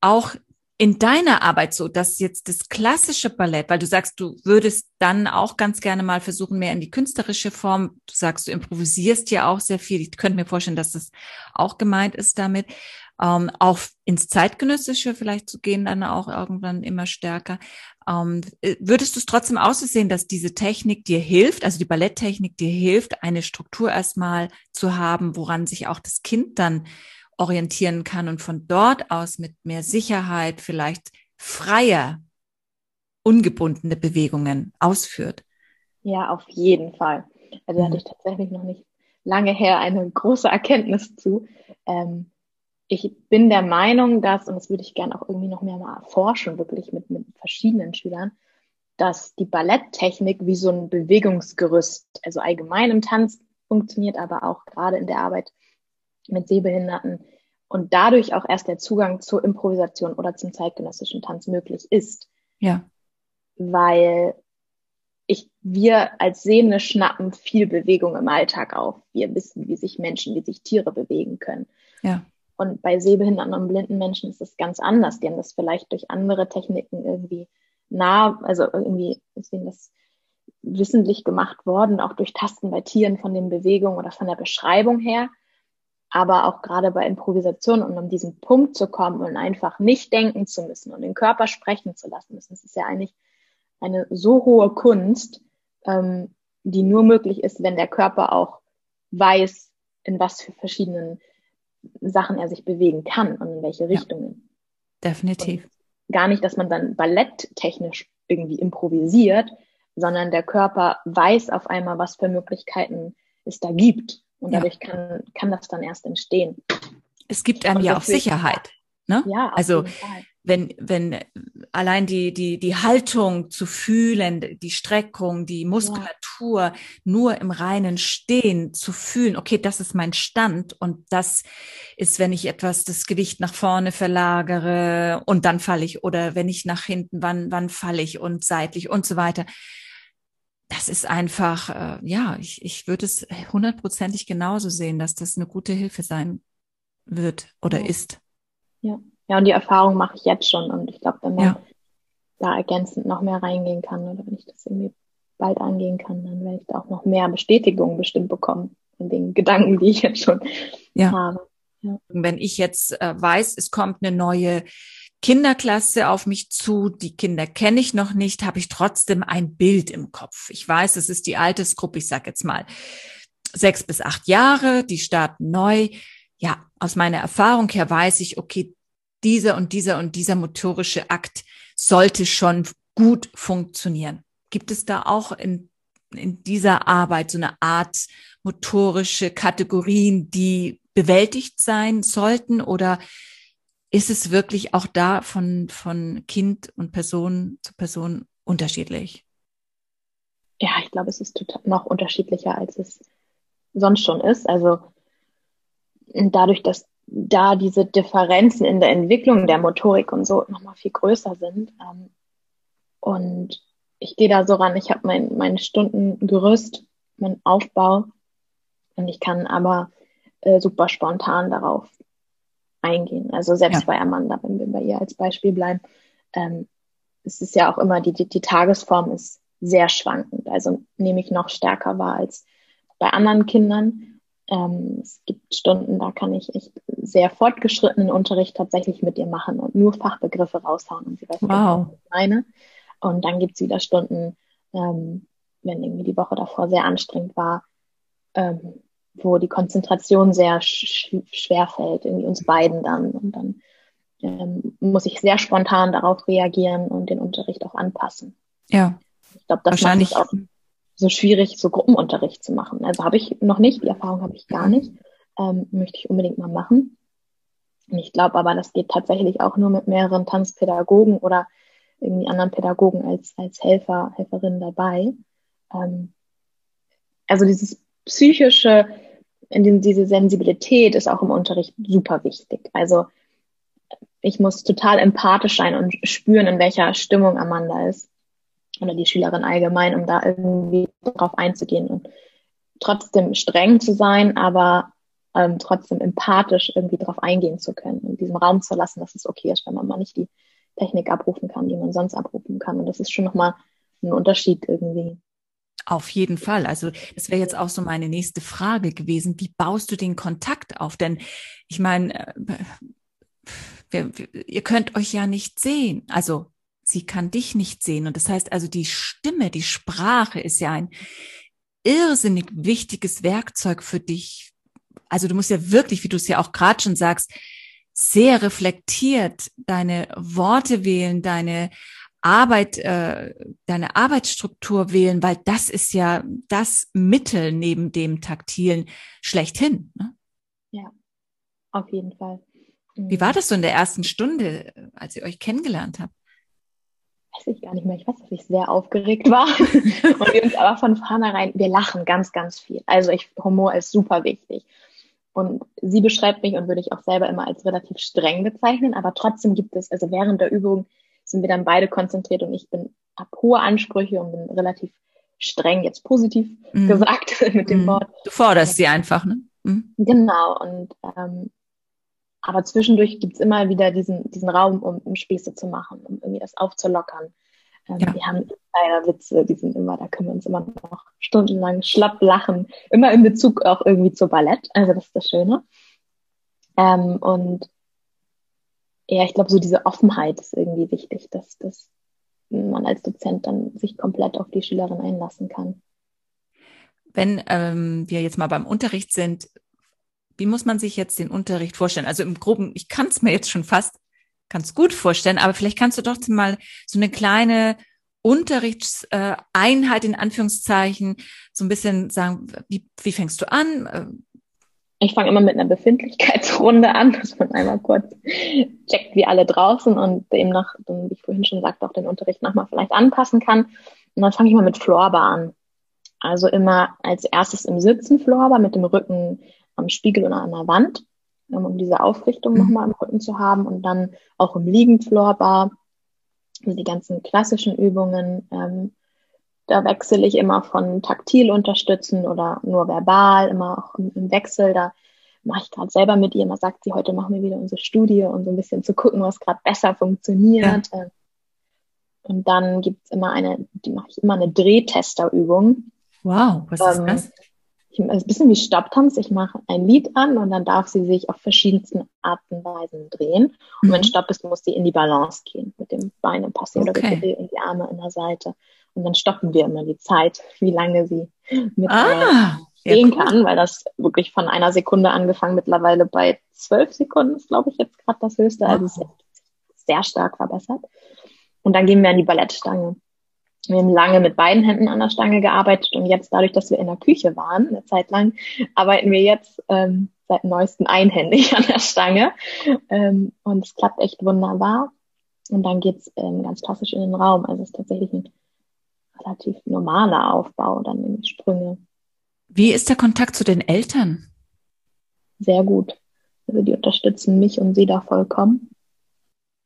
auch in deiner Arbeit so, dass jetzt das klassische Ballett, weil du sagst, du würdest dann auch ganz gerne mal versuchen, mehr in die künstlerische Form, du sagst, du improvisierst ja auch sehr viel. Ich könnte mir vorstellen, dass das auch gemeint ist damit, ähm, auch ins Zeitgenössische vielleicht zu gehen, dann auch irgendwann immer stärker. Ähm, äh, würdest du es trotzdem aussehen, dass diese Technik dir hilft, also die Balletttechnik dir hilft, eine Struktur erstmal zu haben, woran sich auch das Kind dann orientieren kann und von dort aus mit mehr Sicherheit vielleicht freier, ungebundene Bewegungen ausführt. Ja, auf jeden Fall. Also mhm. hatte ich tatsächlich noch nicht lange her eine große Erkenntnis zu. Ähm, ich bin der Meinung, dass, und das würde ich gerne auch irgendwie noch mehr mal erforschen, wirklich mit, mit verschiedenen Schülern, dass die Balletttechnik wie so ein Bewegungsgerüst, also allgemein im Tanz funktioniert, aber auch gerade in der Arbeit mit Sehbehinderten und dadurch auch erst der Zugang zur Improvisation oder zum zeitgenössischen Tanz möglich ist. Ja. Weil ich, wir als Sehende schnappen viel Bewegung im Alltag auf. Wir wissen, wie sich Menschen, wie sich Tiere bewegen können. Ja. Und bei sehbehinderten und blinden Menschen ist es ganz anders. Die haben das vielleicht durch andere Techniken irgendwie nah, also irgendwie ist ihnen das wissentlich gemacht worden, auch durch Tasten bei Tieren von den Bewegungen oder von der Beschreibung her aber auch gerade bei Improvisation und um diesen Punkt zu kommen und einfach nicht denken zu müssen und den Körper sprechen zu lassen müssen. Das ist ja eigentlich eine so hohe Kunst, ähm, die nur möglich ist, wenn der Körper auch weiß, in was für verschiedenen Sachen er sich bewegen kann und in welche Richtungen. Ja, definitiv. Und gar nicht, dass man dann balletttechnisch irgendwie improvisiert, sondern der Körper weiß auf einmal, was für Möglichkeiten es da gibt und dadurch ja. kann, kann das dann erst entstehen. Es gibt einem ja auch Sicherheit. Ne? Ja, also wenn, wenn allein die, die, die Haltung zu fühlen, die Streckung, die Muskulatur ja. nur im reinen Stehen zu fühlen, okay, das ist mein Stand und das ist, wenn ich etwas das Gewicht nach vorne verlagere und dann falle ich oder wenn ich nach hinten, wann, wann falle ich und seitlich und so weiter das ist einfach, äh, ja, ich, ich würde es hundertprozentig genauso sehen, dass das eine gute Hilfe sein wird oder ja. ist. Ja. Ja, und die Erfahrung mache ich jetzt schon und ich glaube, wenn man ja. da ergänzend noch mehr reingehen kann oder wenn ich das irgendwie bald angehen kann, dann werde ich da auch noch mehr Bestätigung bestimmt bekommen von den Gedanken, die ich jetzt schon ja. habe. Ja. Wenn ich jetzt äh, weiß, es kommt eine neue Kinderklasse auf mich zu, die Kinder kenne ich noch nicht, habe ich trotzdem ein Bild im Kopf. Ich weiß, es ist die Altersgruppe, ich sage jetzt mal sechs bis acht Jahre, die starten neu. Ja, aus meiner Erfahrung her weiß ich, okay, dieser und dieser und dieser motorische Akt sollte schon gut funktionieren. Gibt es da auch in, in dieser Arbeit so eine Art motorische Kategorien, die bewältigt sein sollten oder ist es wirklich auch da von, von Kind und Person zu Person unterschiedlich? Ja, ich glaube, es ist total noch unterschiedlicher, als es sonst schon ist. Also dadurch, dass da diese Differenzen in der Entwicklung der Motorik und so nochmal viel größer sind. Ähm, und ich gehe da so ran, ich habe mein, mein Stundengerüst, meinen Aufbau und ich kann aber äh, super spontan darauf eingehen. Also selbst ja. bei Amanda, wenn wir bei ihr als Beispiel bleiben, ähm, es ist ja auch immer, die, die, die Tagesform ist sehr schwankend. Also nehme ich noch stärker wahr als bei anderen Kindern. Ähm, es gibt Stunden, da kann ich echt sehr fortgeschrittenen Unterricht tatsächlich mit ihr machen und nur Fachbegriffe raushauen und sie weiß, wow. was ich meine. Und dann gibt es wieder Stunden, ähm, wenn irgendwie die Woche davor sehr anstrengend war, ähm, wo die Konzentration sehr sch schwer fällt, irgendwie uns beiden dann. Und dann ähm, muss ich sehr spontan darauf reagieren und den Unterricht auch anpassen. Ja. Ich glaube, das macht es auch so schwierig, so Gruppenunterricht zu machen. Also habe ich noch nicht, die Erfahrung habe ich gar nicht. Ähm, möchte ich unbedingt mal machen. Und ich glaube aber, das geht tatsächlich auch nur mit mehreren Tanzpädagogen oder irgendwie anderen Pädagogen als, als Helfer, Helferinnen dabei. Ähm, also dieses psychische, diese Sensibilität ist auch im Unterricht super wichtig. Also ich muss total empathisch sein und spüren, in welcher Stimmung Amanda ist oder die Schülerin allgemein, um da irgendwie drauf einzugehen und trotzdem streng zu sein, aber ähm, trotzdem empathisch irgendwie drauf eingehen zu können und diesem Raum zu lassen, dass es okay ist, wenn man mal nicht die Technik abrufen kann, die man sonst abrufen kann. Und das ist schon nochmal ein Unterschied irgendwie. Auf jeden Fall. Also das wäre jetzt auch so meine nächste Frage gewesen. Wie baust du den Kontakt auf? Denn ich meine, äh, ihr könnt euch ja nicht sehen. Also sie kann dich nicht sehen. Und das heißt also, die Stimme, die Sprache ist ja ein irrsinnig wichtiges Werkzeug für dich. Also du musst ja wirklich, wie du es ja auch gerade schon sagst, sehr reflektiert deine Worte wählen, deine Arbeit, äh, deine Arbeitsstruktur wählen, weil das ist ja das Mittel neben dem Taktilen schlechthin. Ne? Ja, auf jeden Fall. Wie war das so in der ersten Stunde, als ihr euch kennengelernt habt? Weiß ich gar nicht mehr. Ich weiß, dass ich sehr aufgeregt war. und wir uns aber von vornherein, wir lachen ganz, ganz viel. Also ich, Humor ist super wichtig. Und sie beschreibt mich und würde ich auch selber immer als relativ streng bezeichnen. Aber trotzdem gibt es, also während der Übung sind wir dann beide konzentriert und ich bin, habe hohe Ansprüche und bin relativ streng, jetzt positiv mm. gesagt mit dem mm. Wort. Du forderst sie einfach, ne? Mm. Genau. Und ähm, aber zwischendurch gibt's immer wieder diesen, diesen Raum, um, um Späße zu machen, um irgendwie das aufzulockern. Ähm, ja. Wir haben leider Witze, die sind immer, da können wir uns immer noch stundenlang schlapp lachen. Immer in Bezug auch irgendwie zu Ballett. Also das ist das Schöne. Ähm, und ja, ich glaube, so diese Offenheit ist irgendwie wichtig, dass, dass man als Dozent dann sich komplett auf die Schülerin einlassen kann. Wenn ähm, wir jetzt mal beim Unterricht sind, wie muss man sich jetzt den Unterricht vorstellen? Also im Groben, ich kann es mir jetzt schon fast ganz gut vorstellen, aber vielleicht kannst du doch mal so eine kleine Unterrichtseinheit in Anführungszeichen so ein bisschen sagen, wie, wie fängst du an? Ich fange immer mit einer Befindlichkeitsrunde an, dass man einmal kurz checkt, wie alle draußen und demnach, wie ich vorhin schon sagte, auch den Unterricht nochmal vielleicht anpassen kann. Und dann fange ich mal mit Florbar an. Also immer als erstes im Sitzen Florbar mit dem Rücken am Spiegel oder an der Wand, um diese Aufrichtung mhm. nochmal im Rücken zu haben und dann auch im Liegenflorbar, also die ganzen klassischen Übungen. Ähm, da wechsle ich immer von taktil unterstützen oder nur verbal, immer auch im, im Wechsel. Da mache ich gerade selber mit ihr. Man sagt sie, heute machen wir wieder unsere Studie und so ein bisschen zu gucken, was gerade besser funktioniert. Ja. Und dann gibt's immer eine, die mache ich immer eine Drehtesterübung. Wow, was ähm, ist das? Ich, ein bisschen wie Stopptanz. Ich mache ein Lied an und dann darf sie sich auf verschiedensten Arten und Weisen drehen. Und mhm. wenn Stopp ist, muss sie in die Balance gehen mit dem Bein im okay. oder bitte in die Arme in der Seite. Und dann stoppen wir immer die Zeit, wie lange sie mit ah, stehen ja, cool. kann, weil das wirklich von einer Sekunde angefangen mittlerweile bei zwölf Sekunden ist, glaube ich, jetzt gerade das höchste. Also es ist sehr stark verbessert. Und dann gehen wir an die Ballettstange. Wir haben lange mit beiden Händen an der Stange gearbeitet und jetzt dadurch, dass wir in der Küche waren, eine Zeit lang, arbeiten wir jetzt ähm, seit neuestem einhändig an der Stange. Ähm, und es klappt echt wunderbar. Und dann geht's ähm, ganz klassisch in den Raum. Also es ist tatsächlich ein relativ normaler Aufbau, dann in die Sprünge. Wie ist der Kontakt zu den Eltern? Sehr gut. Also die unterstützen mich und sie da vollkommen.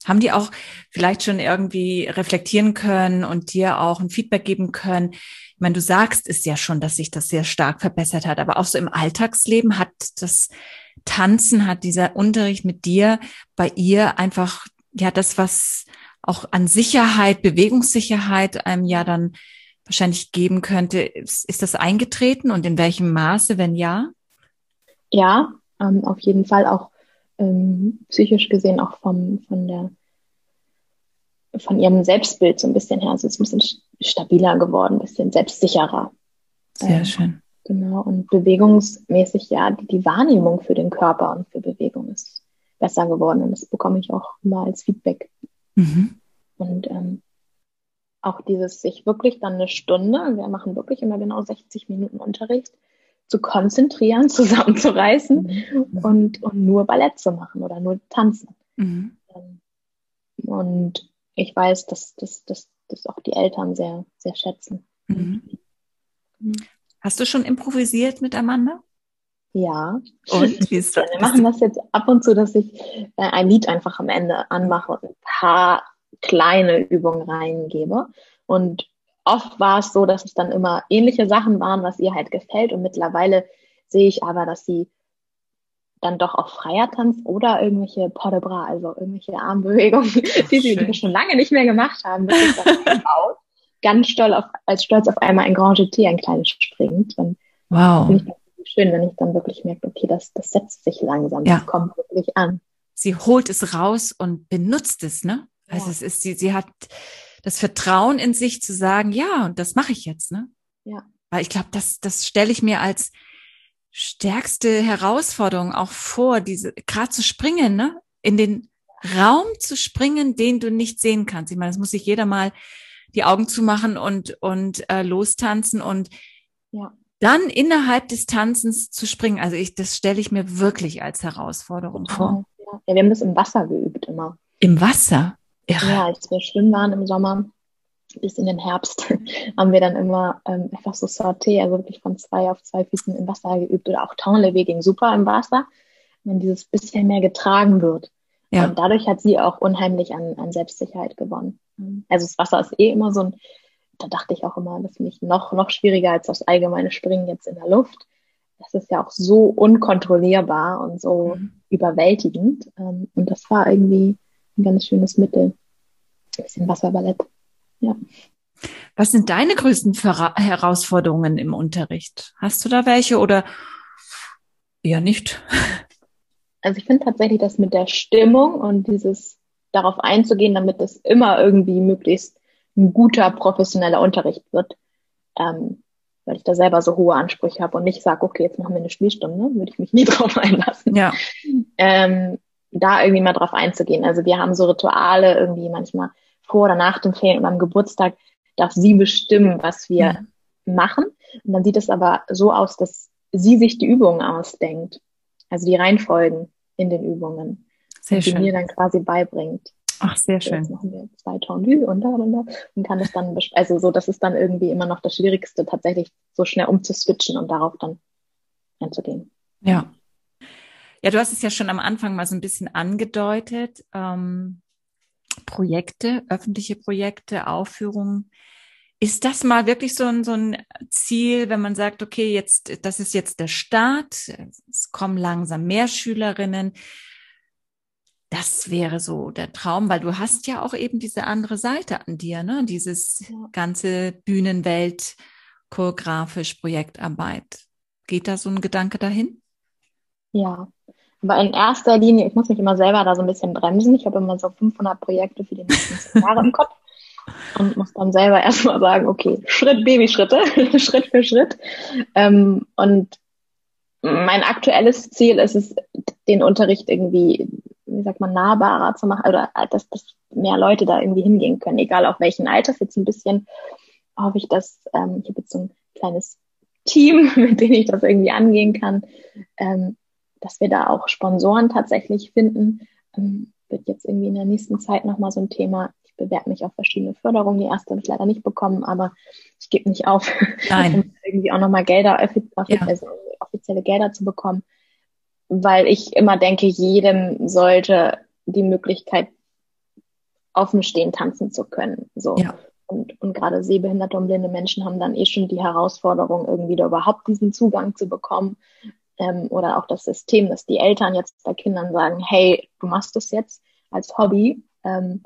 Haben die auch vielleicht schon irgendwie reflektieren können und dir auch ein Feedback geben können? Ich meine, du sagst es ja schon, dass sich das sehr stark verbessert hat, aber auch so im Alltagsleben hat das Tanzen, hat dieser Unterricht mit dir bei ihr einfach, ja, das, was auch an Sicherheit, Bewegungssicherheit einem ja dann wahrscheinlich geben könnte. Ist, ist das eingetreten und in welchem Maße, wenn ja? Ja, ähm, auf jeden Fall auch ähm, psychisch gesehen auch vom, von der von ihrem Selbstbild so ein bisschen her. Also es ist ein bisschen stabiler geworden, ein bisschen selbstsicherer. Sehr ähm, schön. Genau. Und bewegungsmäßig, ja, die, die, Wahrnehmung für den Körper und für Bewegung ist besser geworden. Und das bekomme ich auch mal als Feedback. Mhm. Und ähm, auch dieses sich wirklich dann eine Stunde, wir machen wirklich immer genau 60 Minuten Unterricht, zu konzentrieren, zusammenzureißen mhm. und, und nur Ballett zu machen oder nur tanzen. Mhm. Ähm, und ich weiß, dass, dass auch die Eltern sehr, sehr schätzen. Mhm. mhm. Hast du schon improvisiert mit Amanda? Ja. Und wie ist das? Wir machen das jetzt ab und zu, dass ich äh, ein Lied einfach am Ende anmache und ein paar kleine Übungen reingebe. Und oft war es so, dass es dann immer ähnliche Sachen waren, was ihr halt gefällt. Und mittlerweile sehe ich aber, dass sie dann doch auch freier tanzt oder irgendwelche Pas de Bras, also irgendwelche Armbewegungen, die sie die schon lange nicht mehr gemacht haben. Ganz stolz auf, als stolz auf einmal ein Grand Jeté, ein kleines springt. Und wow. Finde ich schön, wenn ich dann wirklich merke, okay, das, das setzt sich langsam, ja. das kommt wirklich an. Sie holt es raus und benutzt es, ne? Also ja. es ist, sie, sie hat das Vertrauen in sich zu sagen, ja, und das mache ich jetzt, ne? Ja. Weil ich glaube, das, das stelle ich mir als stärkste Herausforderung auch vor, diese gerade zu springen, ne? In den Raum zu springen, den du nicht sehen kannst. Ich meine, das muss sich jeder mal die Augen zumachen und und äh, lostanzen und ja. dann innerhalb des Tanzens zu springen. Also ich, das stelle ich mir wirklich als Herausforderung vor. Ja, wir haben das im Wasser geübt immer. Im Wasser? Irre. Ja, als wir schwimmen waren im Sommer bis in den Herbst haben wir dann immer ähm, einfach so Sauté, also wirklich von zwei auf zwei Füßen im Wasser geübt oder auch Taunlevé ging super im Wasser, wenn dieses bisschen mehr getragen wird. Ja. Und dadurch hat sie auch unheimlich an, an Selbstsicherheit gewonnen. Also das Wasser ist eh immer so ein, da dachte ich auch immer, das finde ich noch, noch schwieriger als das allgemeine Springen jetzt in der Luft. Das ist ja auch so unkontrollierbar und so mhm. überwältigend. Ähm, und das war irgendwie ein ganz schönes Mittel. Ein bisschen Wasserballett. Ja. Was sind deine größten Ver Herausforderungen im Unterricht? Hast du da welche oder eher nicht? Also ich finde tatsächlich das mit der Stimmung und dieses darauf einzugehen, damit es immer irgendwie möglichst ein guter professioneller Unterricht wird, ähm, weil ich da selber so hohe Ansprüche habe und nicht sage, okay, jetzt machen wir eine Spielstunde, würde ich mich nie drauf einlassen. Ja. Ähm, da irgendwie mal drauf einzugehen. Also wir haben so Rituale irgendwie manchmal vor oder nach dem Ferien oder am Geburtstag darf sie bestimmen, was wir mhm. machen. Und dann sieht es aber so aus, dass sie sich die Übungen ausdenkt. Also die Reihenfolgen in den Übungen. Sehr die schön. mir dann quasi beibringt. Ach, sehr schön. Jetzt machen wir zwei Tondue und da und da und kann es dann, also so, das ist dann irgendwie immer noch das Schwierigste, tatsächlich so schnell umzuswitchen und darauf dann einzugehen. Ja, ja, du hast es ja schon am Anfang mal so ein bisschen angedeutet. Ähm, Projekte, öffentliche Projekte, Aufführungen. Ist das mal wirklich so ein, so ein Ziel, wenn man sagt, okay, jetzt, das ist jetzt der Start, es kommen langsam mehr Schülerinnen. Das wäre so der Traum, weil du hast ja auch eben diese andere Seite an dir, ne? Dieses ja. ganze Bühnenwelt, choreografisch Projektarbeit. Geht da so ein Gedanke dahin? Ja, aber in erster Linie, ich muss mich immer selber da so ein bisschen bremsen. Ich habe immer so 500 Projekte für die nächsten Jahre im Kopf und muss dann selber erstmal sagen, okay, Schritt, Babyschritte, Schritt für Schritt. Ähm, und mein aktuelles Ziel ist es, den Unterricht irgendwie, wie sagt man, nahbarer zu machen oder dass, dass mehr Leute da irgendwie hingehen können, egal auf welchen Alters. Jetzt ein bisschen hoffe ich, dass ähm, ich habe jetzt so ein kleines Team, mit dem ich das irgendwie angehen kann, ähm, dass wir da auch Sponsoren tatsächlich finden. Ähm, wird jetzt irgendwie in der nächsten Zeit nochmal so ein Thema. Ich bewerbe mich auf verschiedene Förderungen. Die erste habe ich leider nicht bekommen, aber ich gebe nicht auf, um irgendwie auch nochmal Gelder, offizielle, ja. offizielle Gelder zu bekommen. Weil ich immer denke, jedem sollte die Möglichkeit offen stehen, tanzen zu können. So. Ja. Und, und gerade sehbehinderte und blinde Menschen haben dann eh schon die Herausforderung, irgendwie da überhaupt diesen Zugang zu bekommen ähm, oder auch das System, dass die Eltern jetzt bei Kindern sagen, hey, du machst das jetzt als Hobby, ähm,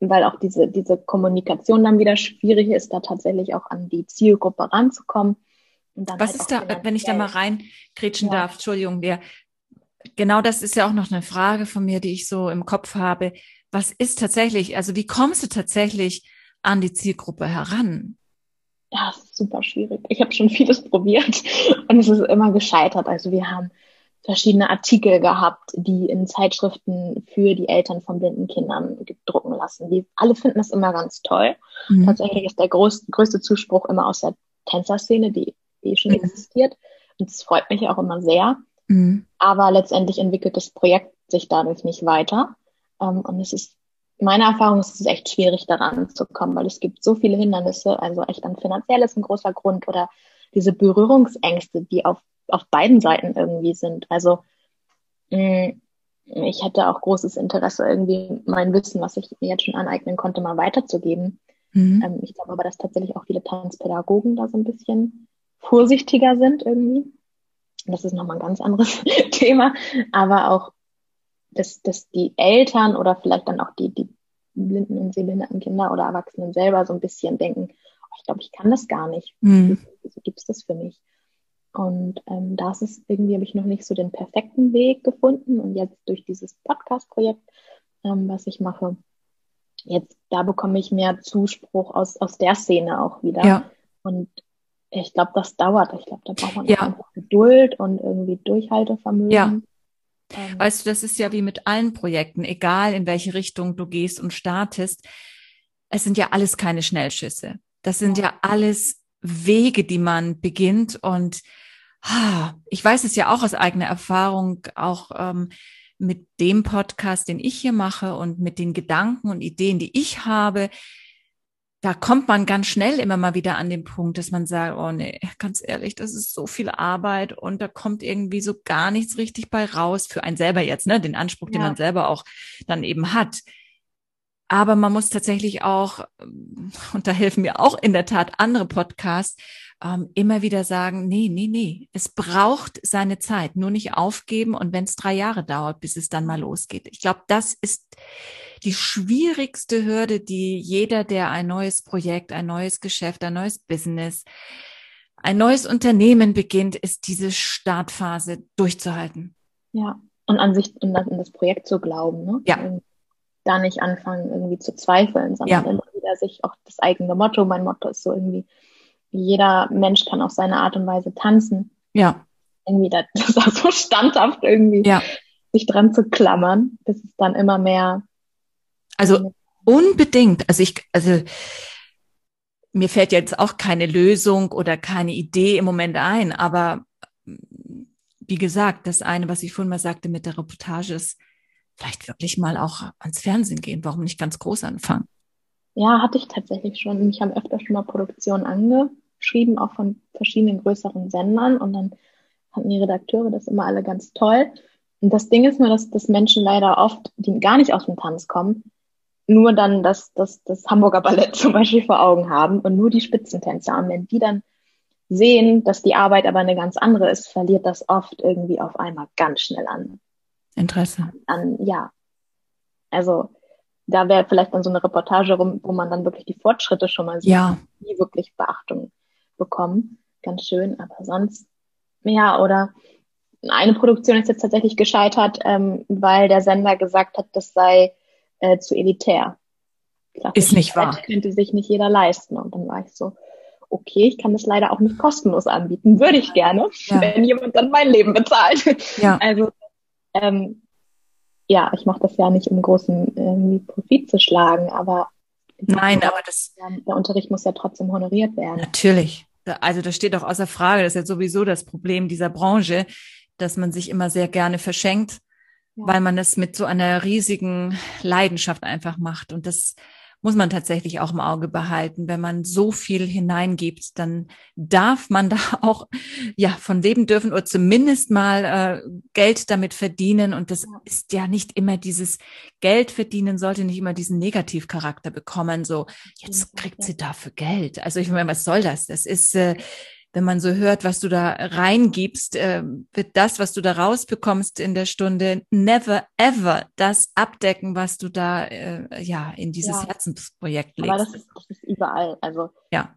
weil auch diese, diese Kommunikation dann wieder schwierig ist, da tatsächlich auch an die Zielgruppe ranzukommen. Was halt ist da, wenn ich da mal reinkretschen ja. darf, Entschuldigung, der, genau das ist ja auch noch eine Frage von mir, die ich so im Kopf habe. Was ist tatsächlich, also wie kommst du tatsächlich an die Zielgruppe heran? Ja, es ist super schwierig. Ich habe schon vieles probiert und es ist immer gescheitert. Also wir haben verschiedene Artikel gehabt, die in Zeitschriften für die Eltern von blinden Kindern gedrucken lassen. Die alle finden das immer ganz toll. Mhm. Tatsächlich ist der groß, größte Zuspruch immer aus der Tänzerszene, die eh schon mhm. existiert. Und es freut mich auch immer sehr. Mhm. Aber letztendlich entwickelt das Projekt sich dadurch nicht weiter. Ähm, und es ist meiner Erfahrung ist es echt schwierig, daran zu kommen, weil es gibt so viele Hindernisse. Also echt dann finanziell ist ein großer Grund oder diese Berührungsängste, die auf, auf beiden Seiten irgendwie sind. Also mm, ich hätte auch großes Interesse, irgendwie mein Wissen, was ich mir jetzt schon aneignen konnte, mal weiterzugeben. Mhm. Ähm, ich glaube aber, dass tatsächlich auch viele Tanzpädagogen da so ein bisschen vorsichtiger sind irgendwie. Das ist nochmal ein ganz anderes Thema. Aber auch, dass, dass die Eltern oder vielleicht dann auch die, die blinden und sehbehinderten Kinder oder Erwachsenen selber so ein bisschen denken, oh, ich glaube, ich kann das gar nicht. Mhm. Wieso gibt es das für mich? Und ähm, das ist irgendwie, habe ich noch nicht so den perfekten Weg gefunden. Und jetzt durch dieses Podcast-Projekt, ähm, was ich mache, jetzt da bekomme ich mehr Zuspruch aus, aus der Szene auch wieder. Ja. Und ich glaube, das dauert. Ich glaube, da braucht man ja. einfach Geduld und irgendwie Durchhaltevermögen. Ja. Ähm, weißt du, das ist ja wie mit allen Projekten, egal in welche Richtung du gehst und startest. Es sind ja alles keine Schnellschüsse. Das sind ja, ja alles Wege, die man beginnt und ich weiß es ja auch aus eigener Erfahrung, auch ähm, mit dem Podcast, den ich hier mache und mit den Gedanken und Ideen, die ich habe, da kommt man ganz schnell immer mal wieder an den Punkt, dass man sagt, oh nee, ganz ehrlich, das ist so viel Arbeit und da kommt irgendwie so gar nichts richtig bei raus für einen selber jetzt, ne, den Anspruch, ja. den man selber auch dann eben hat. Aber man muss tatsächlich auch, und da helfen mir auch in der Tat andere Podcasts, ähm, immer wieder sagen, nee, nee, nee, es braucht seine Zeit, nur nicht aufgeben und wenn es drei Jahre dauert, bis es dann mal losgeht. Ich glaube, das ist die schwierigste Hürde, die jeder, der ein neues Projekt, ein neues Geschäft, ein neues Business, ein neues Unternehmen beginnt, ist diese Startphase durchzuhalten. Ja, und an sich, in das, in das Projekt zu glauben, ne? Ja. Und da nicht anfangen, irgendwie zu zweifeln, sondern ja. immer wieder sich auch das eigene Motto, mein Motto ist so irgendwie, jeder Mensch kann auf seine Art und Weise tanzen. Ja. Irgendwie das, das ist auch so standhaft irgendwie, ja. sich dran zu klammern, bis es dann immer mehr. Also unbedingt. Also ich, also mir fällt jetzt auch keine Lösung oder keine Idee im Moment ein, aber wie gesagt, das eine, was ich vorhin mal sagte mit der Reportage ist, vielleicht wirklich mal auch ans Fernsehen gehen. Warum nicht ganz groß anfangen? Ja, hatte ich tatsächlich schon. Mich haben öfter schon mal Produktionen ange geschrieben, auch von verschiedenen größeren Sendern. Und dann fanden die Redakteure das immer alle ganz toll. Und das Ding ist nur, dass, dass Menschen leider oft, die gar nicht aus dem Tanz kommen, nur dann das, das, das Hamburger Ballett zum Beispiel vor Augen haben und nur die Spitzentänzer. Und wenn die dann sehen, dass die Arbeit aber eine ganz andere ist, verliert das oft irgendwie auf einmal ganz schnell an. Interesse. An, ja. Also da wäre vielleicht dann so eine Reportage rum, wo man dann wirklich die Fortschritte schon mal sieht, ja. die wirklich Beachtung bekommen. Ganz schön, aber sonst, ja, oder eine Produktion ist jetzt tatsächlich gescheitert, ähm, weil der Sender gesagt hat, das sei äh, zu elitär. Dachte, ist nicht wahr. Könnte sich nicht jeder leisten. Und dann war ich so, okay, ich kann das leider auch nicht kostenlos anbieten. Würde ich gerne, ja. wenn jemand dann mein Leben bezahlt. Ja. Also, ähm, ja, ich mache das ja nicht, um großen irgendwie Profit zu schlagen, aber Nein, aber das. Der Unterricht muss ja trotzdem honoriert werden. Natürlich. Also das steht auch außer Frage. Das ist ja sowieso das Problem dieser Branche, dass man sich immer sehr gerne verschenkt, ja. weil man es mit so einer riesigen Leidenschaft einfach macht. Und das muss man tatsächlich auch im Auge behalten. Wenn man so viel hineingibt, dann darf man da auch ja von leben dürfen oder zumindest mal äh, Geld damit verdienen. Und das ist ja nicht immer dieses Geld verdienen sollte nicht immer diesen Negativcharakter bekommen. So jetzt kriegt sie dafür Geld. Also ich meine, was soll das? Das ist äh, wenn man so hört, was du da reingibst, äh, wird das, was du da rausbekommst in der Stunde, never ever das abdecken, was du da äh, ja in dieses ja. Herzensprojekt legst. Aber das ist, das ist überall. Also ja.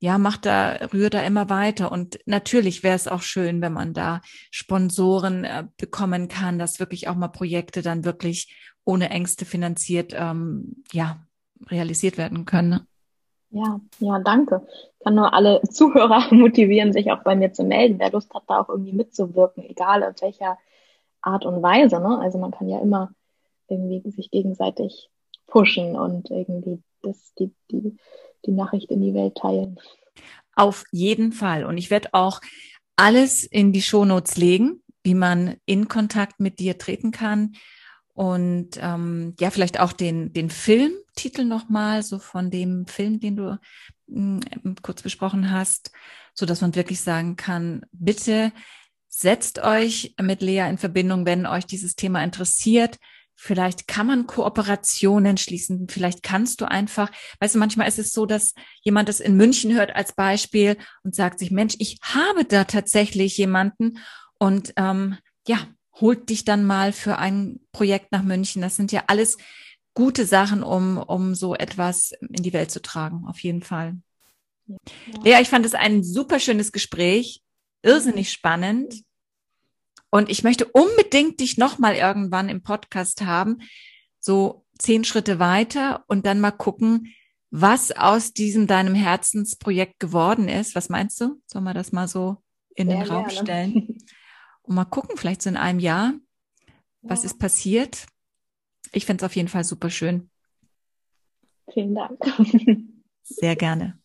Ja, mach da, rühr da immer weiter. Und natürlich wäre es auch schön, wenn man da Sponsoren äh, bekommen kann, dass wirklich auch mal Projekte dann wirklich ohne Ängste finanziert, ähm, ja, realisiert werden können. Ja, ja, danke. Ich kann nur alle Zuhörer motivieren, sich auch bei mir zu melden, wer Lust hat, da auch irgendwie mitzuwirken, egal in welcher Art und Weise. Ne? Also man kann ja immer irgendwie sich gegenseitig pushen und irgendwie das, die, die, die Nachricht in die Welt teilen. Auf jeden Fall. Und ich werde auch alles in die Shownotes legen, wie man in Kontakt mit dir treten kann Und ähm, ja, vielleicht auch den, den Filmtitel nochmal, so von dem Film, den du mh, hm, kurz besprochen hast, so dass man wirklich sagen kann, bitte setzt euch mit Lea in Verbindung, wenn euch dieses Thema interessiert. Vielleicht kann man Kooperationen schließen. Vielleicht kannst du einfach, weißt du, manchmal ist es so, dass jemand das in München hört als Beispiel und sagt sich, Mensch, ich habe da tatsächlich jemanden und ähm, ja, holt dich dann mal für ein Projekt nach München. Das sind ja alles gute Sachen, um, um so etwas in die Welt zu tragen, auf jeden Fall. Ja. Lea, ich fand es ein super schönes Gespräch, irrsinnig spannend. Und ich möchte unbedingt dich nochmal irgendwann im Podcast haben, so zehn Schritte weiter und dann mal gucken, was aus diesem deinem Herzensprojekt geworden ist. Was meinst du? Sollen wir das mal so in Sehr den Raum gerne. stellen? Und mal gucken, vielleicht so in einem Jahr, was ist passiert. Ich finde es auf jeden Fall super schön. Vielen Dank. Sehr gerne.